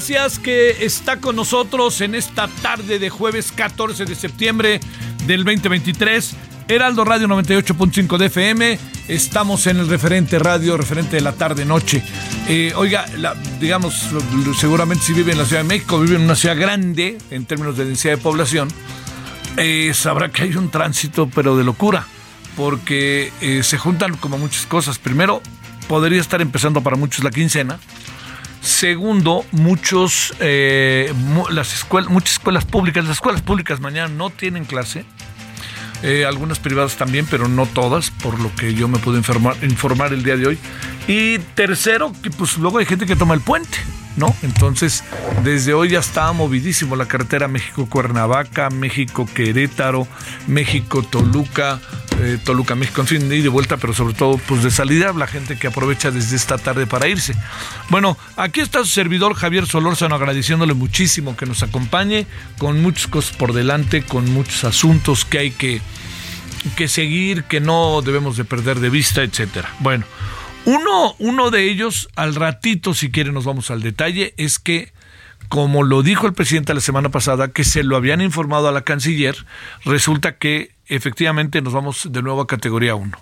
Gracias que está con nosotros en esta tarde de jueves 14 de septiembre del 2023. Heraldo Radio 98.5 de FM, estamos en el referente radio, referente de la tarde-noche. Eh, oiga, la- digamos, seguramente si vive en la Ciudad de México, vive en una ciudad grande en términos de densidad de población, eh, sabrá que hay un tránsito, pero de locura, porque eh, se juntan como muchas cosas. Primero, podría estar empezando para muchos la quincena. Segundo, muchos, eh, las escuelas, muchas escuelas públicas, las escuelas públicas mañana no tienen clase. Eh, algunas privadas también, pero no todas, por lo que yo me pude informar, informar el día de hoy. Y tercero, que pues luego hay gente que toma el puente, ¿no? Entonces, desde hoy ya está movidísimo la carretera México-Cuernavaca, México-Querétaro, México-Toluca, eh, Toluca, México, en fin, de vuelta, pero sobre todo, pues de salida, la gente que aprovecha desde esta tarde para irse. Bueno, aquí está su servidor Javier Solórzano agradeciéndole muchísimo que nos acompañe, con muchas cosas por delante, con muchos asuntos que hay que, que seguir, que no debemos de perder de vista, etcétera. Bueno, uno, uno de ellos, al ratito, si quiere, nos vamos al detalle, es que como lo dijo el presidente la semana pasada, que se lo habían informado a la canciller, resulta que efectivamente nos vamos de nuevo a categoría 1.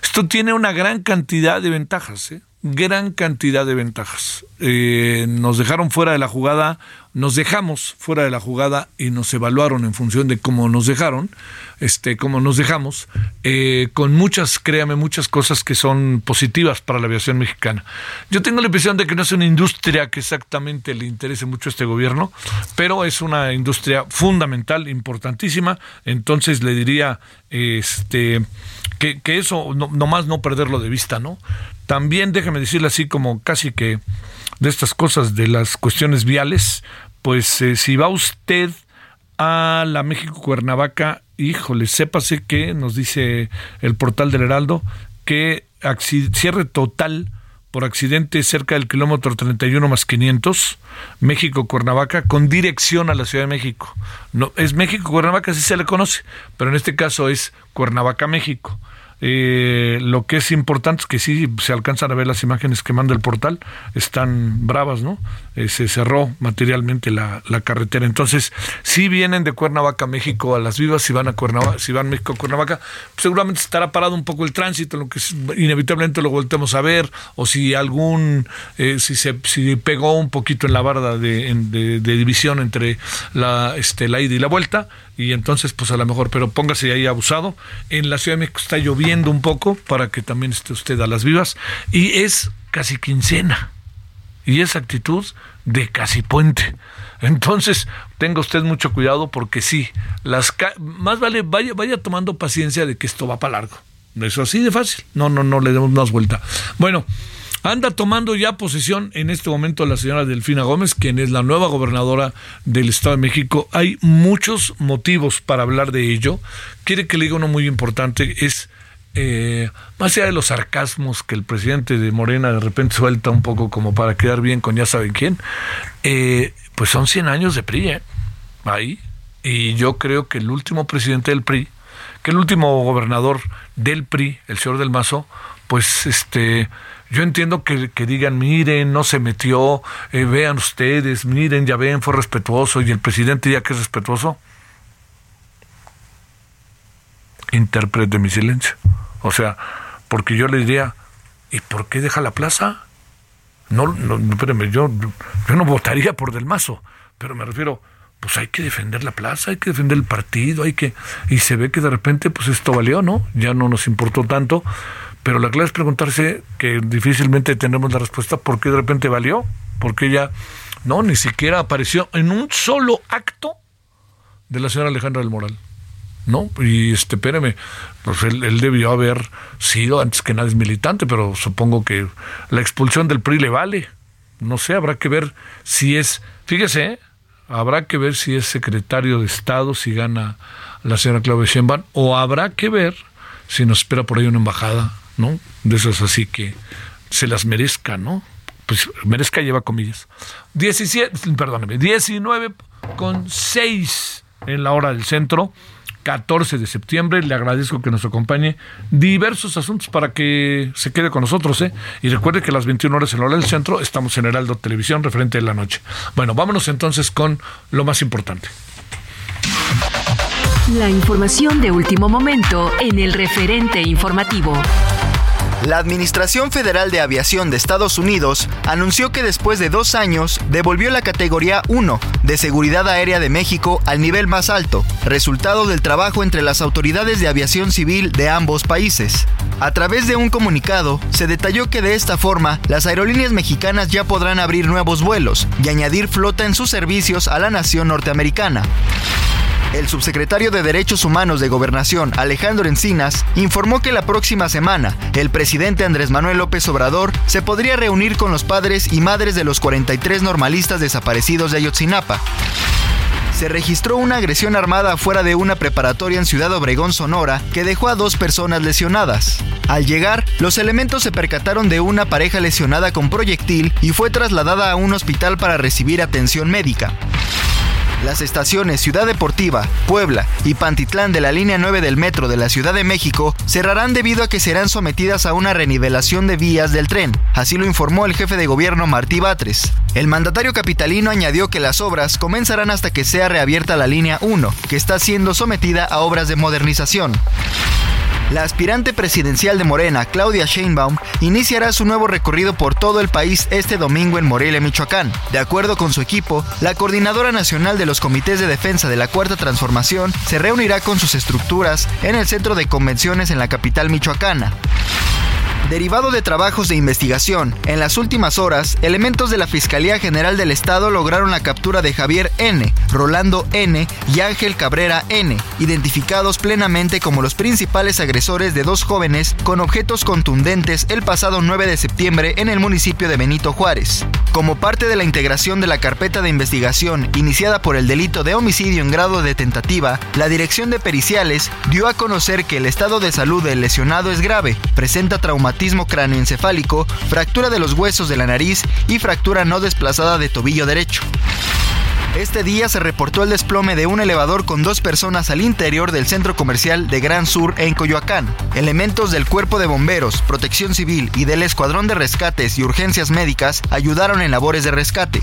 Esto tiene una gran cantidad de ventajas, ¿eh? gran cantidad de ventajas. Eh, nos dejaron fuera de la jugada, nos dejamos fuera de la jugada y nos evaluaron en función de cómo nos dejaron, este, cómo nos dejamos, eh, con muchas, créame, muchas cosas que son positivas para la aviación mexicana. Yo tengo la impresión de que no es una industria que exactamente le interese mucho a este gobierno, pero es una industria fundamental, importantísima. Entonces le diría, este, que, que eso, no, nomás no perderlo de vista, ¿no? También déjame decirle así como casi que de estas cosas de las cuestiones viales, pues eh, si va usted a la México Cuernavaca, híjole, sépase que nos dice el portal del Heraldo que cierre total por accidente cerca del kilómetro 31 más 500, México Cuernavaca, con dirección a la Ciudad de México. No, es México Cuernavaca, así se le conoce, pero en este caso es Cuernavaca, México. Eh, lo que es importante es que sí se alcanzan a ver las imágenes que manda el portal, están bravas, ¿no? Eh, se cerró materialmente la, carretera. Entonces, si vienen de Cuernavaca, México a Las Vivas, si van a Cuernavaca, si van México a Cuernavaca, seguramente estará parado un poco el tránsito, lo que es- inevitablemente lo voltemos a ver, o si algún, eh, si se si pegó un poquito en la barda de, en- de división entre la, este, la ida y la vuelta, y entonces pues a lo mejor, pero póngase ahí abusado. En la Ciudad de México está lloviendo un poco para que también esté usted a las vivas, y es casi quincena y esa actitud de casi puente. Entonces, tenga usted mucho cuidado porque sí, las ca- más vale vaya vaya tomando paciencia de que esto va para largo. Eso así de fácil. No, no, no le demos más vuelta. Bueno, anda tomando ya posesión en este momento la señora Delfina Gómez, quien es la nueva gobernadora del Estado de México. Hay muchos motivos para hablar de ello. Quiere que le diga uno muy importante, es eh, más allá de los sarcasmos que el presidente de Morena de repente suelta un poco como para quedar bien con ya saben quién, eh, pues son 100 años de PRI, ¿eh? ahí. Y yo creo que el último presidente del PRI, que el último gobernador del PRI, el señor del Mazo, pues este, yo entiendo que, digan, miren, no se metió, eh, vean ustedes, miren, ya ven, fue respetuoso, y el presidente ya que es respetuoso. Interprete mi silencio. O sea, porque yo le diría, ¿y por qué deja la plaza? No, no, espérame, yo, yo no votaría por Del Mazo, pero me refiero, pues hay que defender la plaza, hay que defender el partido, hay que... Y se ve que de repente, pues esto valió, ¿no? Ya no nos importó tanto, pero la clave es preguntarse, que difícilmente tenemos la respuesta, ¿por qué de repente valió? Porque ya, no, ni siquiera apareció en un solo acto de la señora Alejandra del Moral. ¿no? Y este, espéreme, pues él, debió haber sido antes que nada es militante, pero supongo que la expulsión del PRI le vale. No sé, habrá que ver si es, fíjese, ¿eh? habrá que ver si es secretario de Estado, si gana la señora Claudia Sheinbaum, o habrá que ver si nos espera por ahí una embajada, ¿no? De esas así que se las merezca, ¿no? Pues merezca lleva comillas. 17, perdóneme, 19 con 6 en la hora del centro. 14 de septiembre. Le agradezco que nos acompañe diversos asuntos para que se quede con nosotros. ¿eh? Y recuerde que a las 21 horas en la hora del centro estamos en Heraldo Televisión, referente de la noche. Bueno, vámonos entonces con lo más importante. La información de último momento en el referente informativo. La Administración Federal de Aviación de Estados Unidos anunció que después de dos años devolvió la categoría 1 de seguridad aérea de México al nivel más alto, resultado del trabajo entre las autoridades de aviación civil de ambos países. A través de un comunicado, se detalló que de esta forma las aerolíneas mexicanas ya podrán abrir nuevos vuelos y añadir flota en sus servicios a la nación norteamericana. El subsecretario de Derechos Humanos de Gobernación, Alejandro Encinas, informó que la próxima semana el presidente Andrés Manuel López Obrador se podría reunir con los padres y madres de los 43 normalistas desaparecidos de Ayotzinapa se registró una agresión armada fuera de una preparatoria en Ciudad Obregón, Sonora, que dejó a dos personas lesionadas. Al llegar, los elementos se percataron de una pareja lesionada con proyectil y fue trasladada a un hospital para recibir atención médica. Las estaciones Ciudad Deportiva, Puebla y Pantitlán de la línea 9 del metro de la Ciudad de México cerrarán debido a que serán sometidas a una renivelación de vías del tren, así lo informó el jefe de gobierno Martí Batres. El mandatario capitalino añadió que las obras comenzarán hasta que sea reabierta la línea 1, que está siendo sometida a obras de modernización. La aspirante presidencial de Morena, Claudia Sheinbaum, iniciará su nuevo recorrido por todo el país este domingo en Morelia, Michoacán. De acuerdo con su equipo, la coordinadora nacional de los comités de defensa de la Cuarta Transformación se reunirá con sus estructuras en el centro de convenciones en la capital michoacana. Derivado de trabajos de investigación, en las últimas horas, elementos de la Fiscalía General del Estado lograron la captura de Javier N., Rolando N. y Ángel Cabrera N., identificados plenamente como los principales agresores de dos jóvenes con objetos contundentes el pasado 9 de septiembre en el municipio de Benito Juárez. Como parte de la integración de la carpeta de investigación iniciada por el delito de homicidio en grado de tentativa, la Dirección de Periciales dio a conocer que el estado de salud del lesionado es grave, presenta traumatismo traumatismo cráneoencefálico, fractura de los huesos de la nariz y fractura no desplazada de tobillo derecho. Este día se reportó el desplome de un elevador con dos personas al interior del centro comercial de Gran Sur en Coyoacán. Elementos del Cuerpo de Bomberos, Protección Civil y del Escuadrón de Rescates y Urgencias Médicas ayudaron en labores de rescate.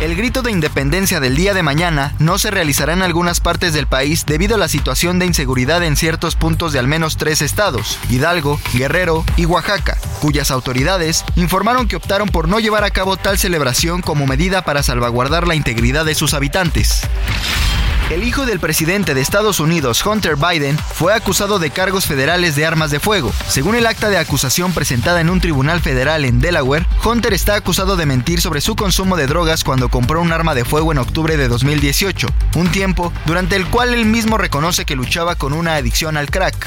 El grito de independencia del día de mañana no se realizará en algunas partes del país debido a la situación de inseguridad en ciertos puntos de al menos tres estados, Hidalgo, Guerrero y Oaxaca, cuyas autoridades informaron que optaron por no llevar a cabo tal celebración como medida para salvaguardar la integridad de sus habitantes. El hijo del presidente de Estados Unidos, Hunter Biden, fue acusado de cargos federales de armas de fuego. Según el acta de acusación presentada en un tribunal federal en Delaware, Hunter está acusado de mentir sobre su consumo de drogas cuando compró un arma de fuego en octubre de 2018, un tiempo durante el cual él mismo reconoce que luchaba con una adicción al crack.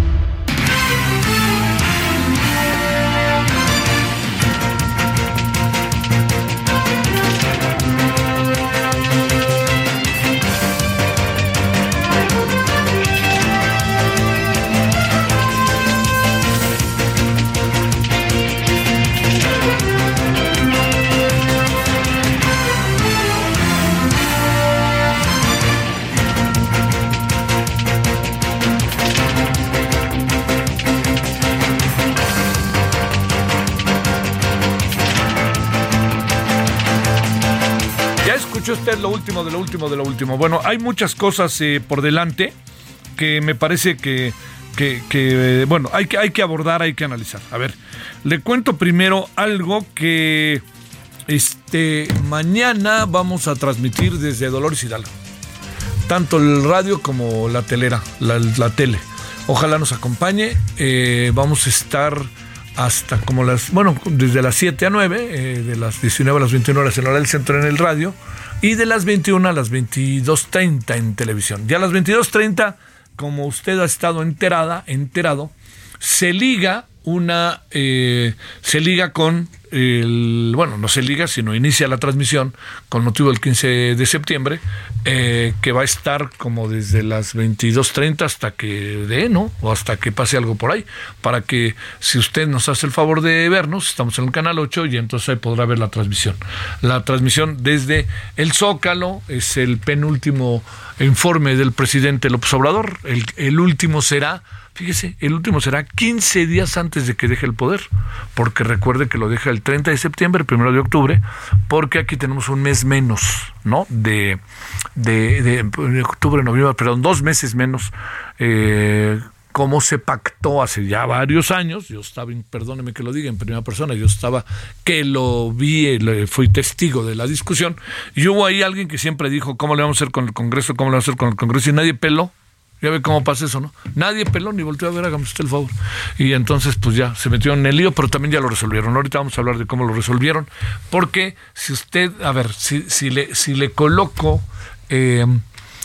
Usted lo último de lo último de lo último. Bueno, hay muchas cosas eh, por delante que me parece que, que, bueno, hay que, hay que abordar, hay que analizar. A ver, le cuento primero algo que este mañana vamos a transmitir desde Dolores Hidalgo. Tanto el radio como la telera, la, la tele. Ojalá nos acompañe. Eh, vamos a estar hasta como las, bueno, desde las 7 a 9, eh, de las 19 a las 21 horas en hora del centro en el radio, y de las 21 a las 22.30 en televisión. Ya a las 22.30, como usted ha estado enterada, enterado, se liga una, eh, se liga con el, bueno, no se liga, sino inicia la transmisión con motivo del 15 de septiembre, eh, que va a estar como desde las 22.30 hasta que dé, ¿no? O hasta que pase algo por ahí, para que si usted nos hace el favor de vernos, estamos en el canal 8 y entonces ahí podrá ver la transmisión. La transmisión desde el Zócalo es el penúltimo informe del presidente López Obrador, el, el último será Fíjese, el último será 15 días antes de que deje el poder, porque recuerde que lo deja el 30 de septiembre, el 1 de octubre, porque aquí tenemos un mes menos, ¿no? De, de, de, octubre, noviembre, perdón, dos meses menos. Eh, como se pactó hace ya varios años, yo estaba, perdóneme que lo diga en primera persona, yo estaba, que lo vi, fui testigo de la discusión, y hubo ahí alguien que siempre dijo, ¿cómo le vamos a hacer con el Congreso? ¿Cómo le vamos a hacer con el Congreso? Y nadie peló, ya ve cómo pasa eso, ¿no? Nadie peló ni volteó a ver, hágame usted el favor. Y entonces, pues ya se metió en el lío, pero también ya lo resolvieron. Ahorita vamos a hablar de cómo lo resolvieron. Porque si usted, a ver, si, si, le, si le coloco, eh,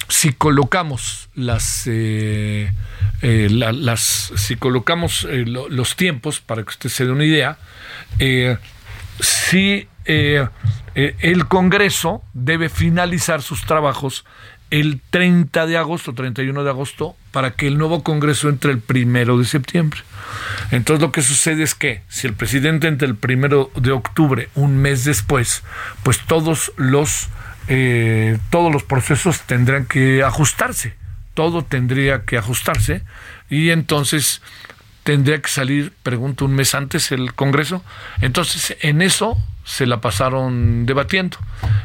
si colocamos las, eh, eh, las, si colocamos los tiempos, para que usted se dé una idea, si el Congreso debe finalizar sus trabajos el 30 de agosto, 31 de agosto, para que el nuevo Congreso entre el primero de septiembre. Entonces lo que sucede es que si el presidente entra el primero de octubre, un mes después, pues todos los eh, todos los procesos tendrán que ajustarse, todo tendría que ajustarse y entonces tendría que salir, pregunto, un mes antes el Congreso. Entonces en eso se la pasaron debatiendo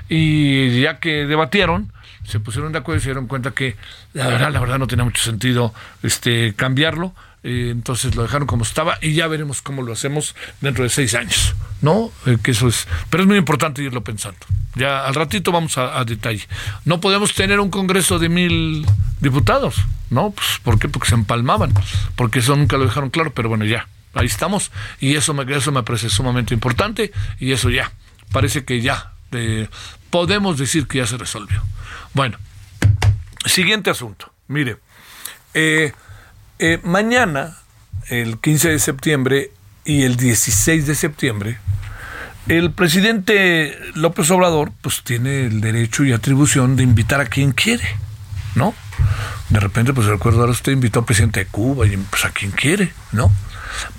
y ya que debatieron, se pusieron de acuerdo y se dieron cuenta que la verdad, la verdad no tenía mucho sentido este cambiarlo. Eh, entonces lo dejaron como estaba y ya veremos cómo lo hacemos dentro de seis años, ¿no? Eh, que eso es, pero es muy importante irlo pensando. Ya al ratito vamos a, detalle. No podemos tener un congreso de mil diputados, ¿no? Pues, ¿Por qué? Porque se empalmaban, porque eso nunca lo dejaron claro, pero bueno, ya, ahí estamos y eso me, eso me parece sumamente importante y eso ya, parece que ya eh, podemos decir que ya se resolvió. Bueno, siguiente asunto. Mire, eh, eh, mañana, el 15 de septiembre y el 16 de septiembre, el presidente López Obrador pues tiene el derecho y atribución de invitar a quien quiere, ¿no? De repente, pues recuerdo ahora usted invitó al presidente de Cuba y pues a quien quiere, ¿no?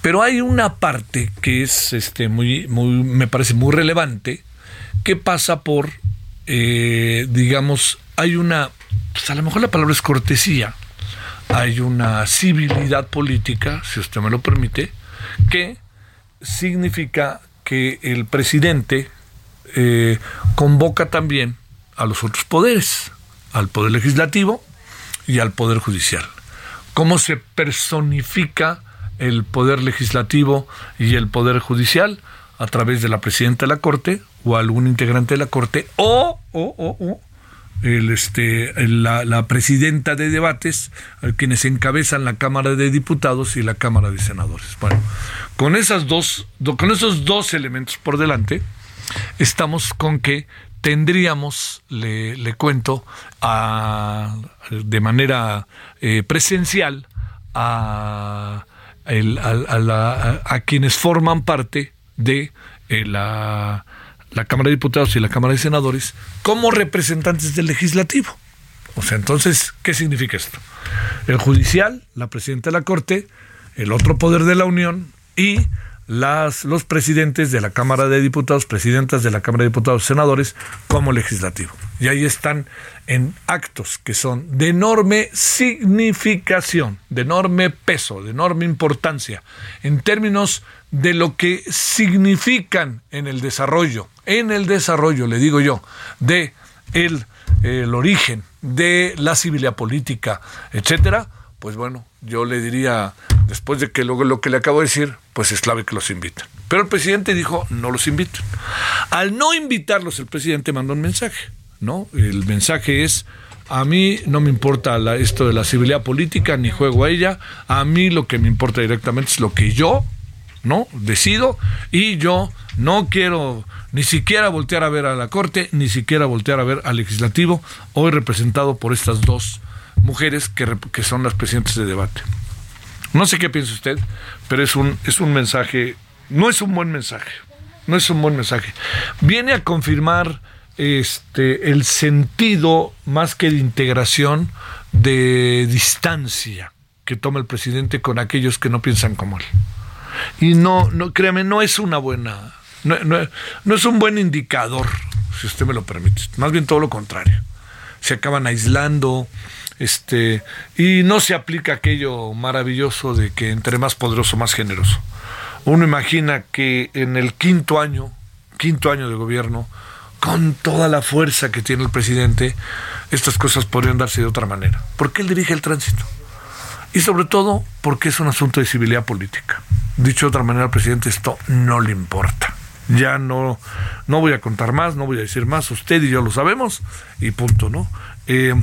Pero hay una parte que es este muy, muy, me parece muy relevante, que pasa por eh, digamos, hay una, pues a lo mejor la palabra es cortesía, hay una civilidad política, si usted me lo permite, que significa que el presidente eh, convoca también a los otros poderes, al poder legislativo y al poder judicial. ¿Cómo se personifica el poder legislativo y el poder judicial? A través de la presidenta de la Corte o algún integrante de la Corte o, o, o, o este, la, la, presidenta de debates, quienes encabezan la Cámara de Diputados y la Cámara de Senadores. Bueno, con, esas dos, con esos dos elementos por delante, estamos con que tendríamos, le, cuento, a, de manera eh, presencial a, el, a, a, quienes forman parte de eh, la la Cámara de Diputados y la Cámara de Senadores como representantes del legislativo. O sea, entonces, ¿qué significa esto? El judicial, la presidenta de la Corte, el otro poder de la Unión y las, los presidentes de la Cámara de Diputados, presidentas de la Cámara de Diputados, senadores, como legislativo. Y ahí están en actos que son de enorme significación, de enorme peso, de enorme importancia, en términos de lo que significan en el desarrollo, en el desarrollo, le digo yo, de el, el origen de la civilidad política, etcétera, pues bueno, yo le diría, después de que luego lo que le acabo de decir, pues es clave que los inviten. Pero el presidente dijo, no los inviten. Al no invitarlos, el presidente mandó un mensaje, ¿no? El mensaje es, a mí no me importa esto de la civilidad política, ni juego a ella, a mí lo que me importa directamente es lo que yo, ¿no? Decido y yo no quiero ni siquiera voltear a ver a la Corte, ni siquiera voltear a ver al legislativo, hoy representado por estas dos mujeres que, que son las presidentes de debate. No sé qué piensa usted, pero es un, es un mensaje, no es un buen mensaje, no es un buen mensaje. Viene a confirmar este, el sentido más que de integración, de distancia que toma el presidente con aquellos que no piensan como él. Y no, no créame, no es una buena, no, no es un buen indicador, si usted me lo permite. Más bien todo lo contrario. Se acaban aislando, este, y no se aplica aquello maravilloso de que entre más poderoso, más generoso. Uno imagina que en el quinto año, quinto año de gobierno, con toda la fuerza que tiene el presidente, estas cosas podrían darse de otra manera. Porque él dirige el tránsito. Y sobre todo porque es un asunto de civilidad política. Dicho de otra manera, presidente esto no le importa. Ya no, no voy a contar más, no voy a decir más, usted y yo lo sabemos, y punto, ¿no? Eh,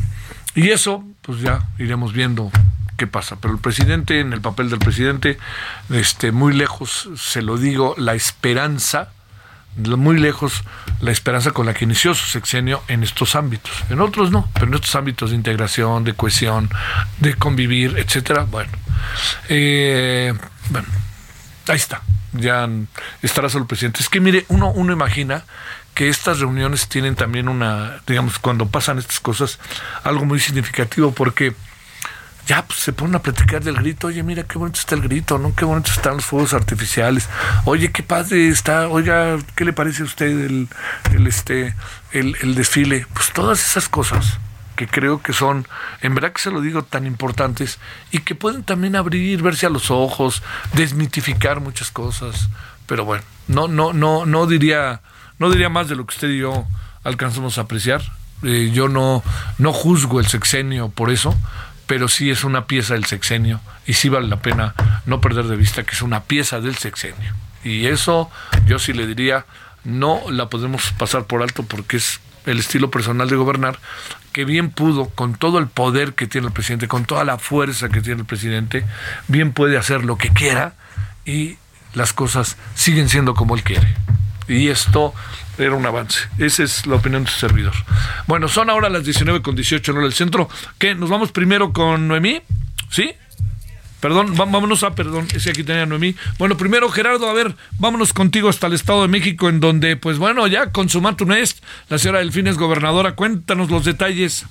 y eso, pues ya iremos viendo qué pasa. Pero el presidente, en el papel del presidente, este, muy lejos, se lo digo, la esperanza, muy lejos, la esperanza con la que inició su sexenio en estos ámbitos. En otros no, pero en estos ámbitos de integración, de cohesión, de convivir, etcétera, bueno. Eh, bueno, ahí está. Ya estará solo presidente. Es que mire, uno, uno imagina que estas reuniones tienen también una, digamos, cuando pasan estas cosas, algo muy significativo, porque ya pues, se ponen a platicar del grito, oye, mira qué bonito está el grito, ¿no? Qué bonito están los fuegos artificiales, oye, qué padre está, oiga, ¿qué le parece a usted el, este, el desfile? Pues todas esas cosas que creo que son, en verdad que se lo digo, tan importantes y que pueden también abrir, verse a los ojos, desmitificar muchas cosas. Pero bueno, no, no, no, no diría no diría más de lo que usted y yo alcanzamos a apreciar. Eh, yo no, no juzgo el sexenio por eso, pero sí es una pieza del sexenio y sí vale la pena no perder de vista que es una pieza del sexenio. Y eso yo sí le diría, no la podemos pasar por alto porque es el estilo personal de gobernar, que bien pudo, con todo el poder que tiene el presidente, con toda la fuerza que tiene el presidente, bien puede hacer lo que quiera y las cosas siguen siendo como él quiere y esto era un avance. Esa es la opinión de su servidor. Bueno, son ahora las 19 con 18 en el centro. ¿Qué? ¿Nos vamos primero con Noemí? ¿Sí? Perdón, vámonos a, perdón, ese aquí tenía Noemí. Bueno, primero Gerardo, a ver, vámonos contigo hasta el Estado de México, en donde, pues bueno, ya con su Nest, la señora Delfín es gobernadora. Cuéntanos los detalles.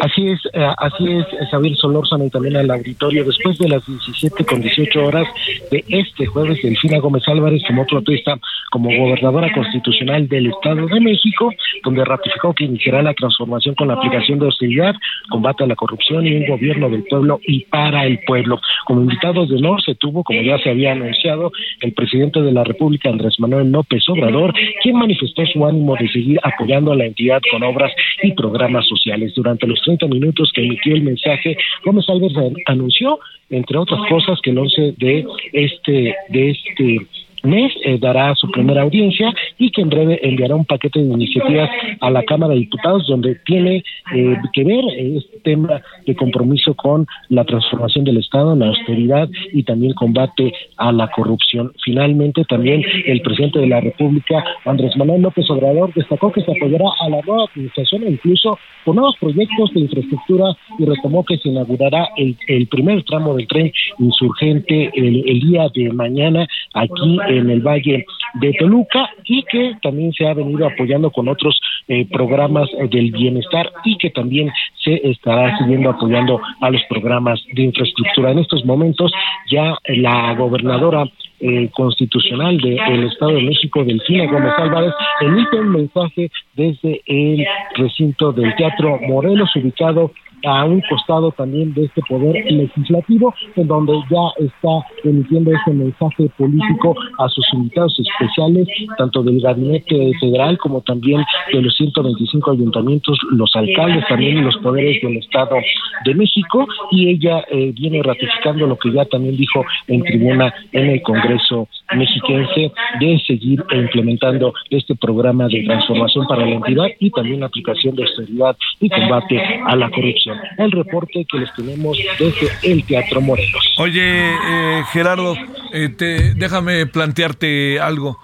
Así es, eh, así es, Xavier Solórzano y también al auditorio. Después de las 17 con 18 horas de este jueves, Delfina Gómez Álvarez tomó protesta como gobernadora constitucional del Estado de México, donde ratificó que iniciará la transformación con la aplicación de austeridad, combate a la corrupción y un gobierno del pueblo y para el pueblo. Como invitados de honor se tuvo, como ya se había anunciado, el presidente de la República, Andrés Manuel López Obrador, quien manifestó su ánimo de seguir apoyando a la entidad con obras y programas sociales. Durante los 30 minutos que emitió el mensaje, Gómez Álvarez anunció, entre otras cosas, que el 11 de este, de este mes eh, dará su primera audiencia y que en breve enviará un paquete de iniciativas a la Cámara de Diputados donde tiene eh, que ver eh, este tema de compromiso con la transformación del Estado, la austeridad y también combate a la corrupción. Finalmente, también el presidente de la República, Andrés Manuel López Obrador, destacó que se apoyará a la nueva administración e incluso con nuevos proyectos de infraestructura y retomó que se inaugurará el, primer tramo del tren insurgente el, el día de mañana aquí en el Valle de Toluca y que también se ha venido apoyando con otros eh, programas del bienestar y que también se estará siguiendo apoyando a los programas de infraestructura. En estos momentos ya la gobernadora eh, constitucional del Estado de México, Delfina Gómez Álvarez, emite un mensaje desde el recinto del Teatro Morelos, ubicado a un costado también de este poder legislativo, en donde ya está emitiendo ese mensaje político a sus invitados especiales, tanto del gabinete federal como también de los 125 ayuntamientos, los alcaldes también los poderes del Estado de México, y ella eh, viene ratificando lo que ya también dijo en tribuna en el Congreso mexiquense de seguir implementando este programa de transformación para la entidad y también la aplicación de austeridad y combate a la corrupción. El reporte que les tenemos desde el Teatro Morelos. Oye, eh, Gerardo, eh, te, déjame plantearte algo.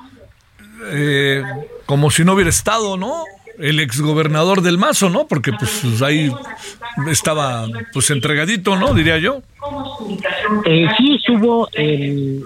Eh, como si no hubiera estado, ¿no? El exgobernador del Mazo, ¿no? Porque pues ahí estaba pues entregadito, ¿no? Diría yo. Eh, sí estuvo en,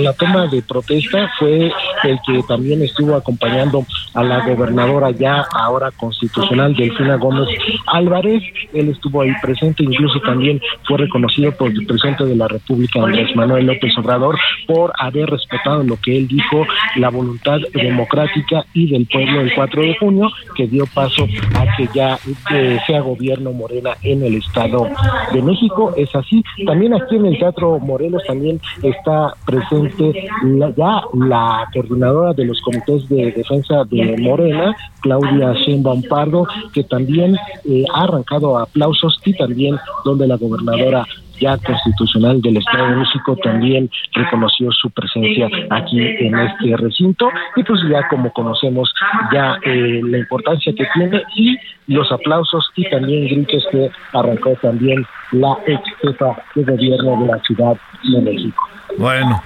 la toma de protesta, fue el que también estuvo acompañando a la gobernadora ya ahora constitucional, Delfina Gómez Álvarez. Él estuvo ahí presente, incluso también fue reconocido por el presidente de la República, Andrés Manuel López Obrador, por haber respetado lo que él dijo, la voluntad democrática y del pueblo el 4 de junio, que dio paso a que ya eh, sea gobierno Morena en el Estado de México. Es así. También aquí en el Teatro Morelos también está presente ya la coordinadora de los comités de defensa de Morena, Claudia Sheinbaum Pardo, que también eh, ha arrancado aplausos y también donde la gobernadora ya constitucional del Estado de México también reconoció su presencia aquí en este recinto y pues ya como conocemos ya eh, la importancia que tiene y los aplausos y también gritos que arrancó también la ex jefa de gobierno de la Ciudad de México. Bueno,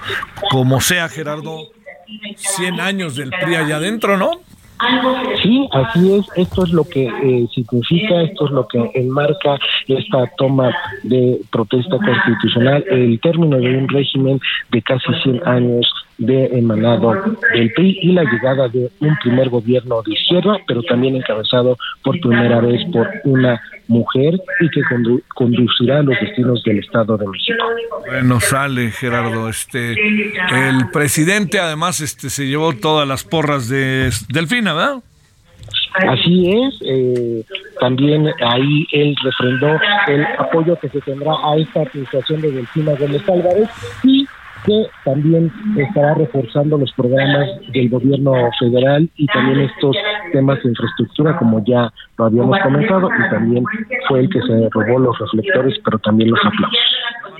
como sea Gerardo, 100 años del PRI allá adentro, ¿no? Sí, así es. Esto es lo que eh, significa, esto es lo que enmarca esta toma de protesta constitucional, el término de un régimen de casi 100 años de emanado del PRI y la llegada de un primer gobierno de izquierda, pero también encabezado por primera vez por una mujer y que conducirá los destinos del Estado de México. Bueno, sale Gerardo, este el presidente además este se llevó todas las porras de Delfina, ¿verdad? Así es, eh, también ahí él refrendó el apoyo que se tendrá a esta administración de Delfina Gómez Álvarez y que también estará reforzando los programas del gobierno federal y también estos temas de infraestructura, como ya lo habíamos comentado, y también fue el que se robó los reflectores, pero también los aplausos.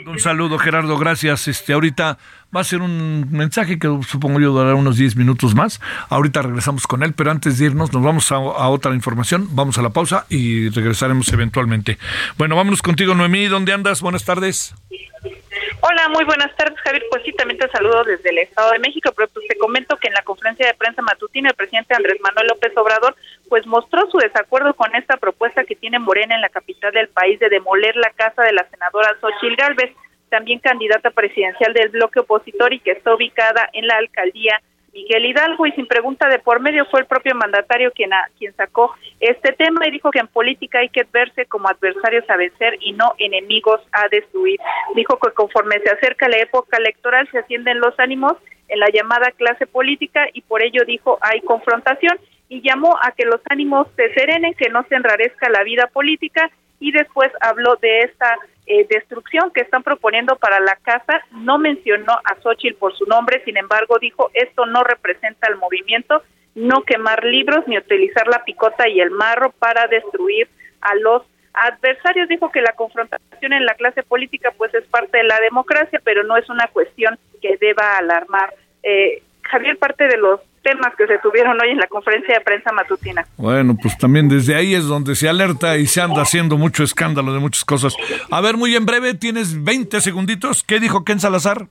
Un saludo, Gerardo, gracias. Este, ahorita va a ser un mensaje que supongo yo durará unos 10 minutos más. Ahorita regresamos con él, pero antes de irnos, nos vamos a, a, otra información. Vamos a la pausa y regresaremos eventualmente. Bueno, vámonos contigo, Noemí. ¿Dónde andas? Buenas tardes. Hola, muy buenas tardes, Javier. Pues sí, también te saludo desde el Estado de México, pero pues te comento que en la conferencia de prensa matutina el presidente Andrés Manuel López Obrador pues mostró su desacuerdo con esta propuesta que tiene Morena en la capital del país de demoler la casa de la senadora Xochil Gálvez, también candidata presidencial del bloque opositor y que está ubicada en la alcaldía Miguel Hidalgo y sin pregunta de por medio fue el propio mandatario quien, quien sacó este tema y dijo que en política hay que verse como adversarios a vencer y no enemigos a destruir. Dijo que conforme se acerca la época electoral se ascienden los ánimos en la llamada clase política y por ello dijo hay confrontación y llamó a que los ánimos se serenen, que no se enrarezca la vida política y después habló de esta eh, destrucción que están proponiendo para la casa. No mencionó a Xochitl por su nombre, sin embargo dijo esto no representa el movimiento, no quemar libros ni utilizar la picota y el marro para destruir a los adversarios. Dijo que la confrontación en la clase política pues es parte de la democracia, pero no es una cuestión que deba alarmar. Eh, Javier, parte de los temas que se tuvieron hoy en la conferencia de prensa matutina. Bueno, pues también desde ahí es donde se alerta y se anda haciendo mucho escándalo de muchas cosas. A ver, muy en breve, tienes 20 segunditos. ¿Qué dijo Ken Salazar?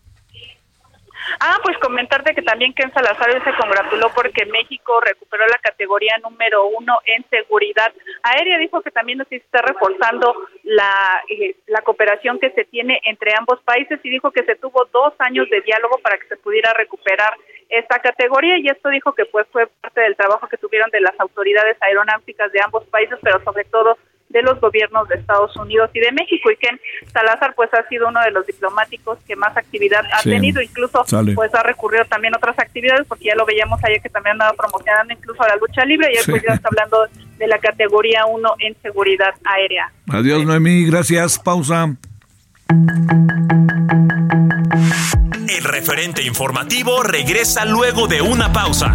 Ah, pues comentarte que también Ken Salazar se congratuló porque México recuperó la categoría número uno en seguridad aérea. Dijo que también se está reforzando la, eh, la cooperación que se tiene entre ambos países y dijo que se tuvo dos años de diálogo para que se pudiera recuperar esta categoría y esto dijo que pues fue parte del trabajo que tuvieron de las autoridades aeronáuticas de ambos países, pero sobre todo de los gobiernos de Estados Unidos y de México y Ken Salazar pues ha sido uno de los diplomáticos que más actividad ha tenido incluso pues ha recurrido también a otras actividades porque ya lo veíamos ayer que también andaba promocionando incluso a la lucha libre y hoy pues ya está hablando de la categoría 1 en seguridad aérea. Adiós, Noemí. Gracias. Pausa. El referente informativo regresa luego de una pausa.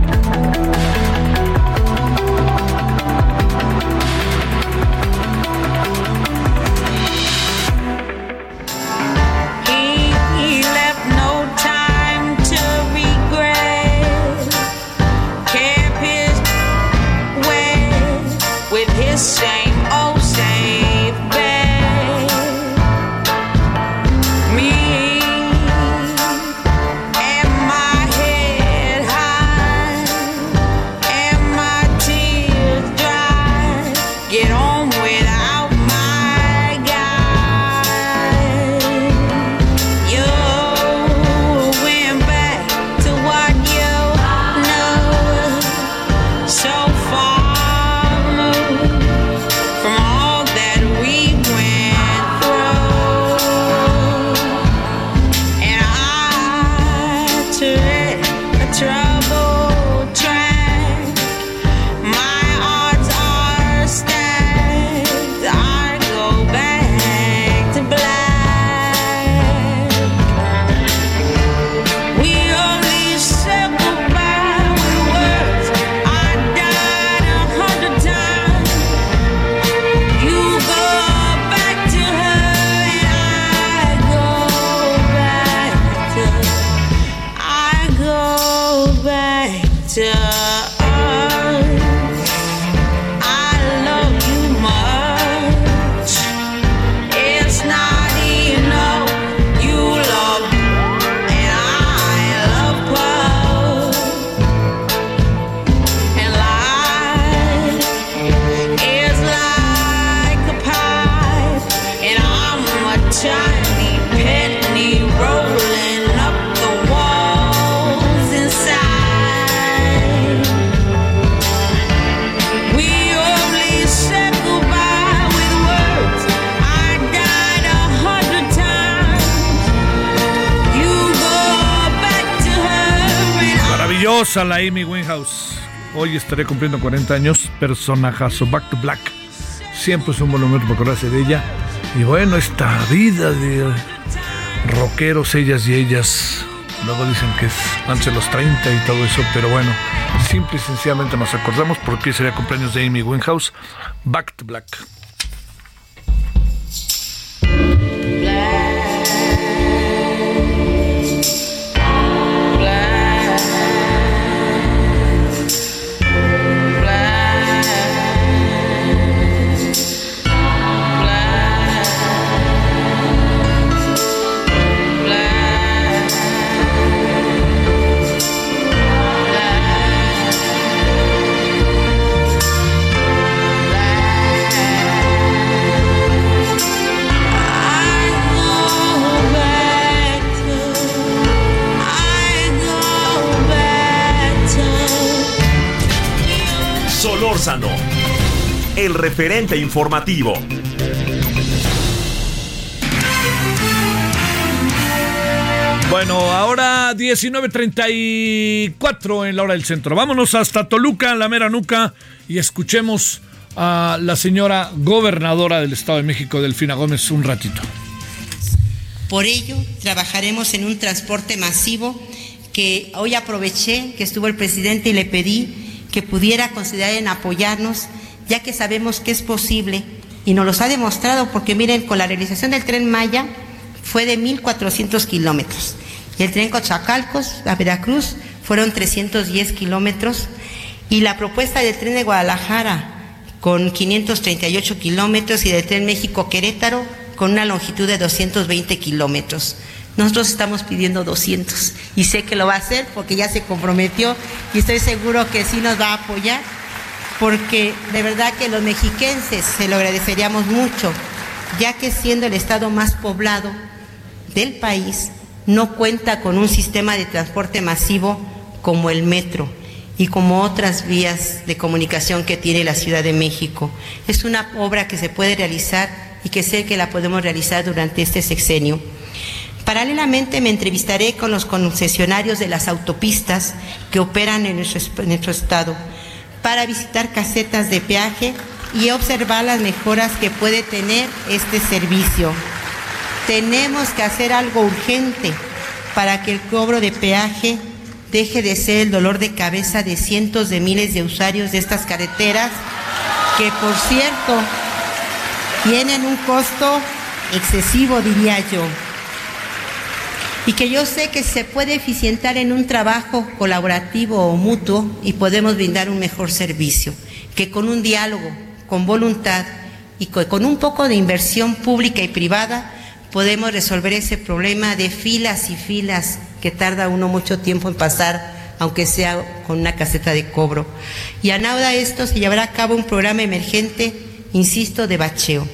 A la Amy Winehouse. Hoy estaré cumpliendo 40 años. Personajazo, Back to Black. Siempre es un buen momento para acordarse de ella. Y bueno, esta vida de rockeros, ellas y ellas. Luego dicen que es antes de los 30 y todo eso, pero bueno, simple y sencillamente nos acordamos porque sería cumpleaños de Amy Winehouse. Back to Black. Referente informativo. Bueno, ahora 19.34 en la hora del centro. Vámonos hasta Toluca, la mera nuca, y escuchemos a la señora gobernadora del Estado de México, Delfina Gómez, un ratito. Por ello, trabajaremos en un transporte masivo que hoy aproveché que estuvo el presidente y le pedí que pudiera considerar en apoyarnos ya que sabemos que es posible. Y nos los ha demostrado porque miren, con la realización del tren Maya fue de 1.400 kilómetros. El tren Coatzacoalcos a Veracruz fueron 310 kilómetros. Y la propuesta del tren de Guadalajara con 538 kilómetros y del tren México-Querétaro con una longitud de 220 kilómetros. Nosotros estamos pidiendo 200 y sé que lo va a hacer porque ya se comprometió y estoy seguro que sí nos va a apoyar porque de verdad que los mexiquenses se lo agradeceríamos mucho, ya que siendo el estado más poblado del país, no cuenta con un sistema de transporte masivo como el metro. y como otras vías de comunicación que tiene la Ciudad de México. Es una obra que se puede realizar y que sé que la podemos realizar durante este sexenio. Paralelamente me entrevistaré con los concesionarios de las autopistas que operan en nuestro, en nuestro estado para visitar casetas de peaje y observar las mejoras que puede tener este servicio. Tenemos que hacer algo urgente para que el cobro de peaje deje de ser el dolor de cabeza de cientos de miles de usuarios de estas carreteras, que por cierto tienen un costo excesivo, diría yo. Y que yo sé que se puede eficientar en un trabajo colaborativo o mutuo y podemos brindar un mejor servicio, que con un diálogo, con voluntad y con un poco de inversión pública y privada podemos resolver ese problema de filas y filas que tarda uno mucho tiempo en pasar, aunque sea con una caseta de cobro. Y a nada esto se llevará a cabo un programa emergente, insisto, de bacheo.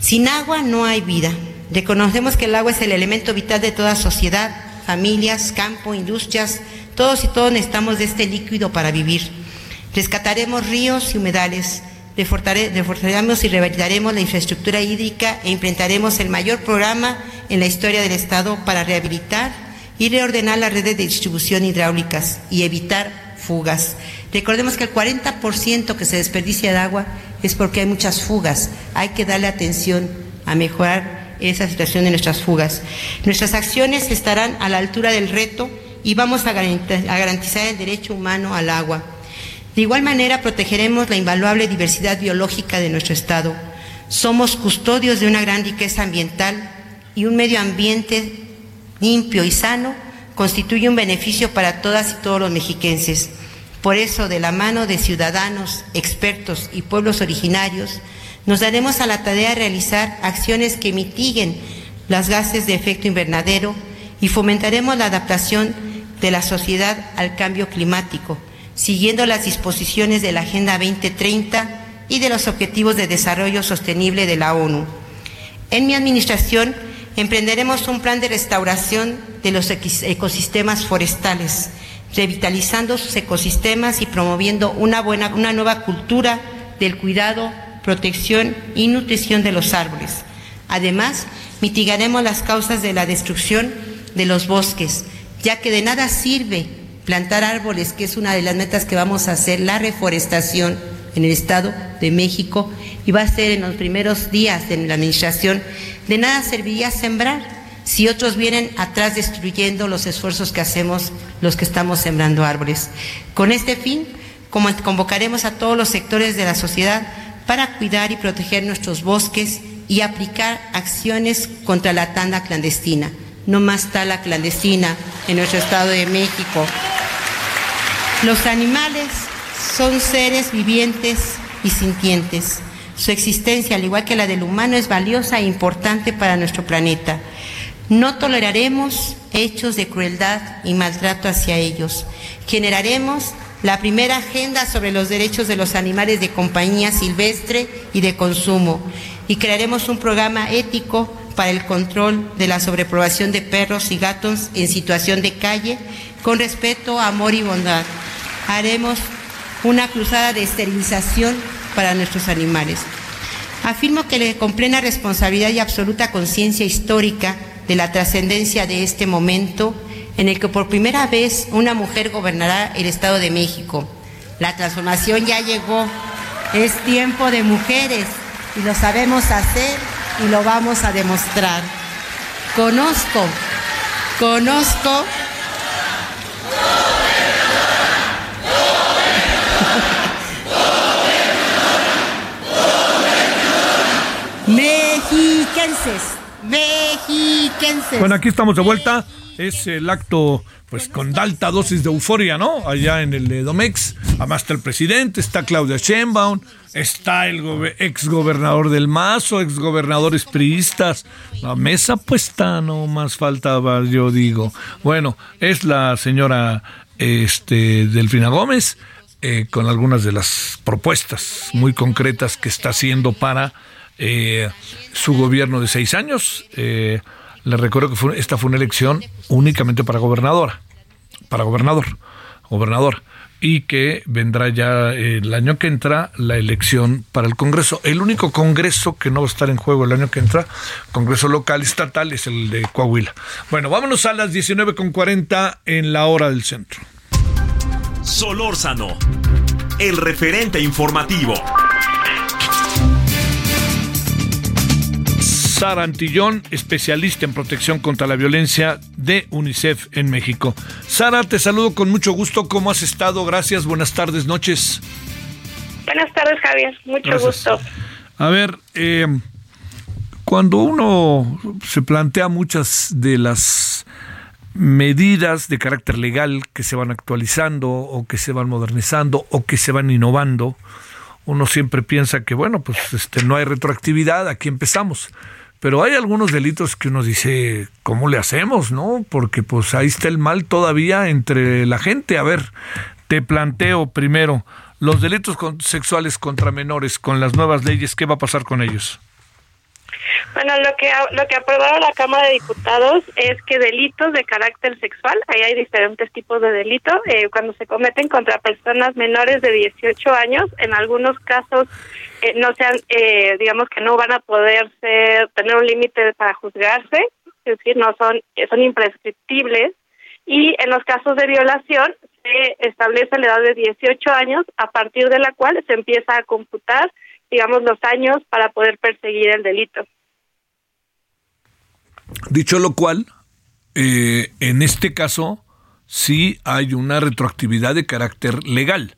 Sin agua no hay vida. Reconocemos que el agua es el elemento vital de toda sociedad, familias, campo, industrias, todos y todos necesitamos de este líquido para vivir. Rescataremos ríos y humedales, reforzaremos y rehabilitaremos la infraestructura hídrica e implementaremos el mayor programa en la historia del Estado para rehabilitar y reordenar las redes de distribución hidráulicas y evitar fugas. Recordemos que el 40% que se desperdicia de agua es porque hay muchas fugas. Hay que darle atención a mejorar esa situación de nuestras fugas. Nuestras acciones estarán a la altura del reto y vamos a garantizar el derecho humano al agua. De igual manera, protegeremos la invaluable diversidad biológica de nuestro Estado. Somos custodios de una gran riqueza ambiental y un medio ambiente limpio y sano constituye un beneficio para todas y todos los mexiquenses. Por eso, de la mano de ciudadanos, expertos y pueblos originarios, nos daremos a la tarea de realizar acciones que mitiguen los gases de efecto invernadero y fomentaremos la adaptación de la sociedad al cambio climático, siguiendo las disposiciones de la Agenda 2030 y de los Objetivos de Desarrollo Sostenible de la ONU. En mi administración, emprenderemos un plan de restauración de los ecosistemas forestales, revitalizando sus ecosistemas y promoviendo una, buena, una nueva cultura del cuidado, protección y nutrición de los árboles. Además, mitigaremos las causas de la destrucción de los bosques, ya que de nada sirve plantar árboles, que es una de las metas que vamos a hacer, la reforestación en el Estado de México, y va a ser en los primeros días de la administración de nada serviría sembrar si otros vienen atrás destruyendo los esfuerzos que hacemos los que estamos sembrando árboles. Con este fin, convocaremos a todos los sectores de la sociedad para cuidar y proteger nuestros bosques y aplicar acciones contra la tanda clandestina. No más tala clandestina en nuestro Estado de México. Los animales son seres vivientes y sintientes. Su existencia, al igual que la del humano, es valiosa e importante para nuestro planeta. No toleraremos hechos de crueldad y maltrato hacia ellos. Generaremos la primera agenda sobre los derechos de los animales de compañía silvestre y de consumo y crearemos un programa ético para el control de la sobreprobación de perros y gatos en situación de calle con respeto, amor y bondad. Haremos una cruzada de esterilización para nuestros animales. Afirmo que con plena responsabilidad y absoluta conciencia histórica de la trascendencia de este momento en el que por primera vez una mujer gobernará el Estado de México. La transformación ya llegó. Es tiempo de mujeres y lo sabemos hacer y lo vamos a demostrar. Conozco, conozco Mexiquenses. Bueno, aquí estamos de vuelta. Es el acto, pues, con alta dosis de euforia, ¿no? Allá en el Domex. Además está el presidente, está Claudia Sheinbaum, está el ex gobernador del Mazo, ex gobernadores priistas. La mesa puesta, no más faltaba, yo digo. Bueno, es la señora este, Delfina Gómez. Eh, con algunas de las propuestas muy concretas que está haciendo para eh, su gobierno de seis años. Eh, le recuerdo que esta fue una elección únicamente para gobernadora, para gobernador. gobernadora y que vendrá ya el año que entra la elección para el Congreso. El único Congreso que no va a estar en juego el año que entra, Congreso local estatal, es el de Coahuila. Bueno, vámonos a las 19.40 en la hora del centro. Solórzano, el referente informativo. Sara Antillón, especialista en protección contra la violencia de UNICEF en México. Sara, te saludo con mucho gusto. ¿Cómo has estado? Gracias. Buenas tardes, noches. Buenas tardes, Javier. Mucho gusto. A ver, eh, cuando uno se plantea muchas de las medidas de carácter legal que se van actualizando o que se van modernizando o que se van innovando, uno siempre piensa que bueno, pues este no hay retroactividad, aquí empezamos. Pero hay algunos delitos que uno dice, ¿cómo le hacemos, no? Porque pues ahí está el mal todavía entre la gente. A ver, te planteo primero, los delitos sexuales contra menores con las nuevas leyes, ¿qué va a pasar con ellos? Bueno, lo que lo que aprobaron la Cámara de Diputados es que delitos de carácter sexual, ahí hay diferentes tipos de delitos, eh, cuando se cometen contra personas menores de 18 años, en algunos casos eh, no sean, eh, digamos que no van a poder ser, tener un límite para juzgarse, es decir, no son, son imprescriptibles, y en los casos de violación se establece la edad de 18 años, a partir de la cual se empieza a computar, digamos, los años para poder perseguir el delito. Dicho lo cual, eh, en este caso sí hay una retroactividad de carácter legal.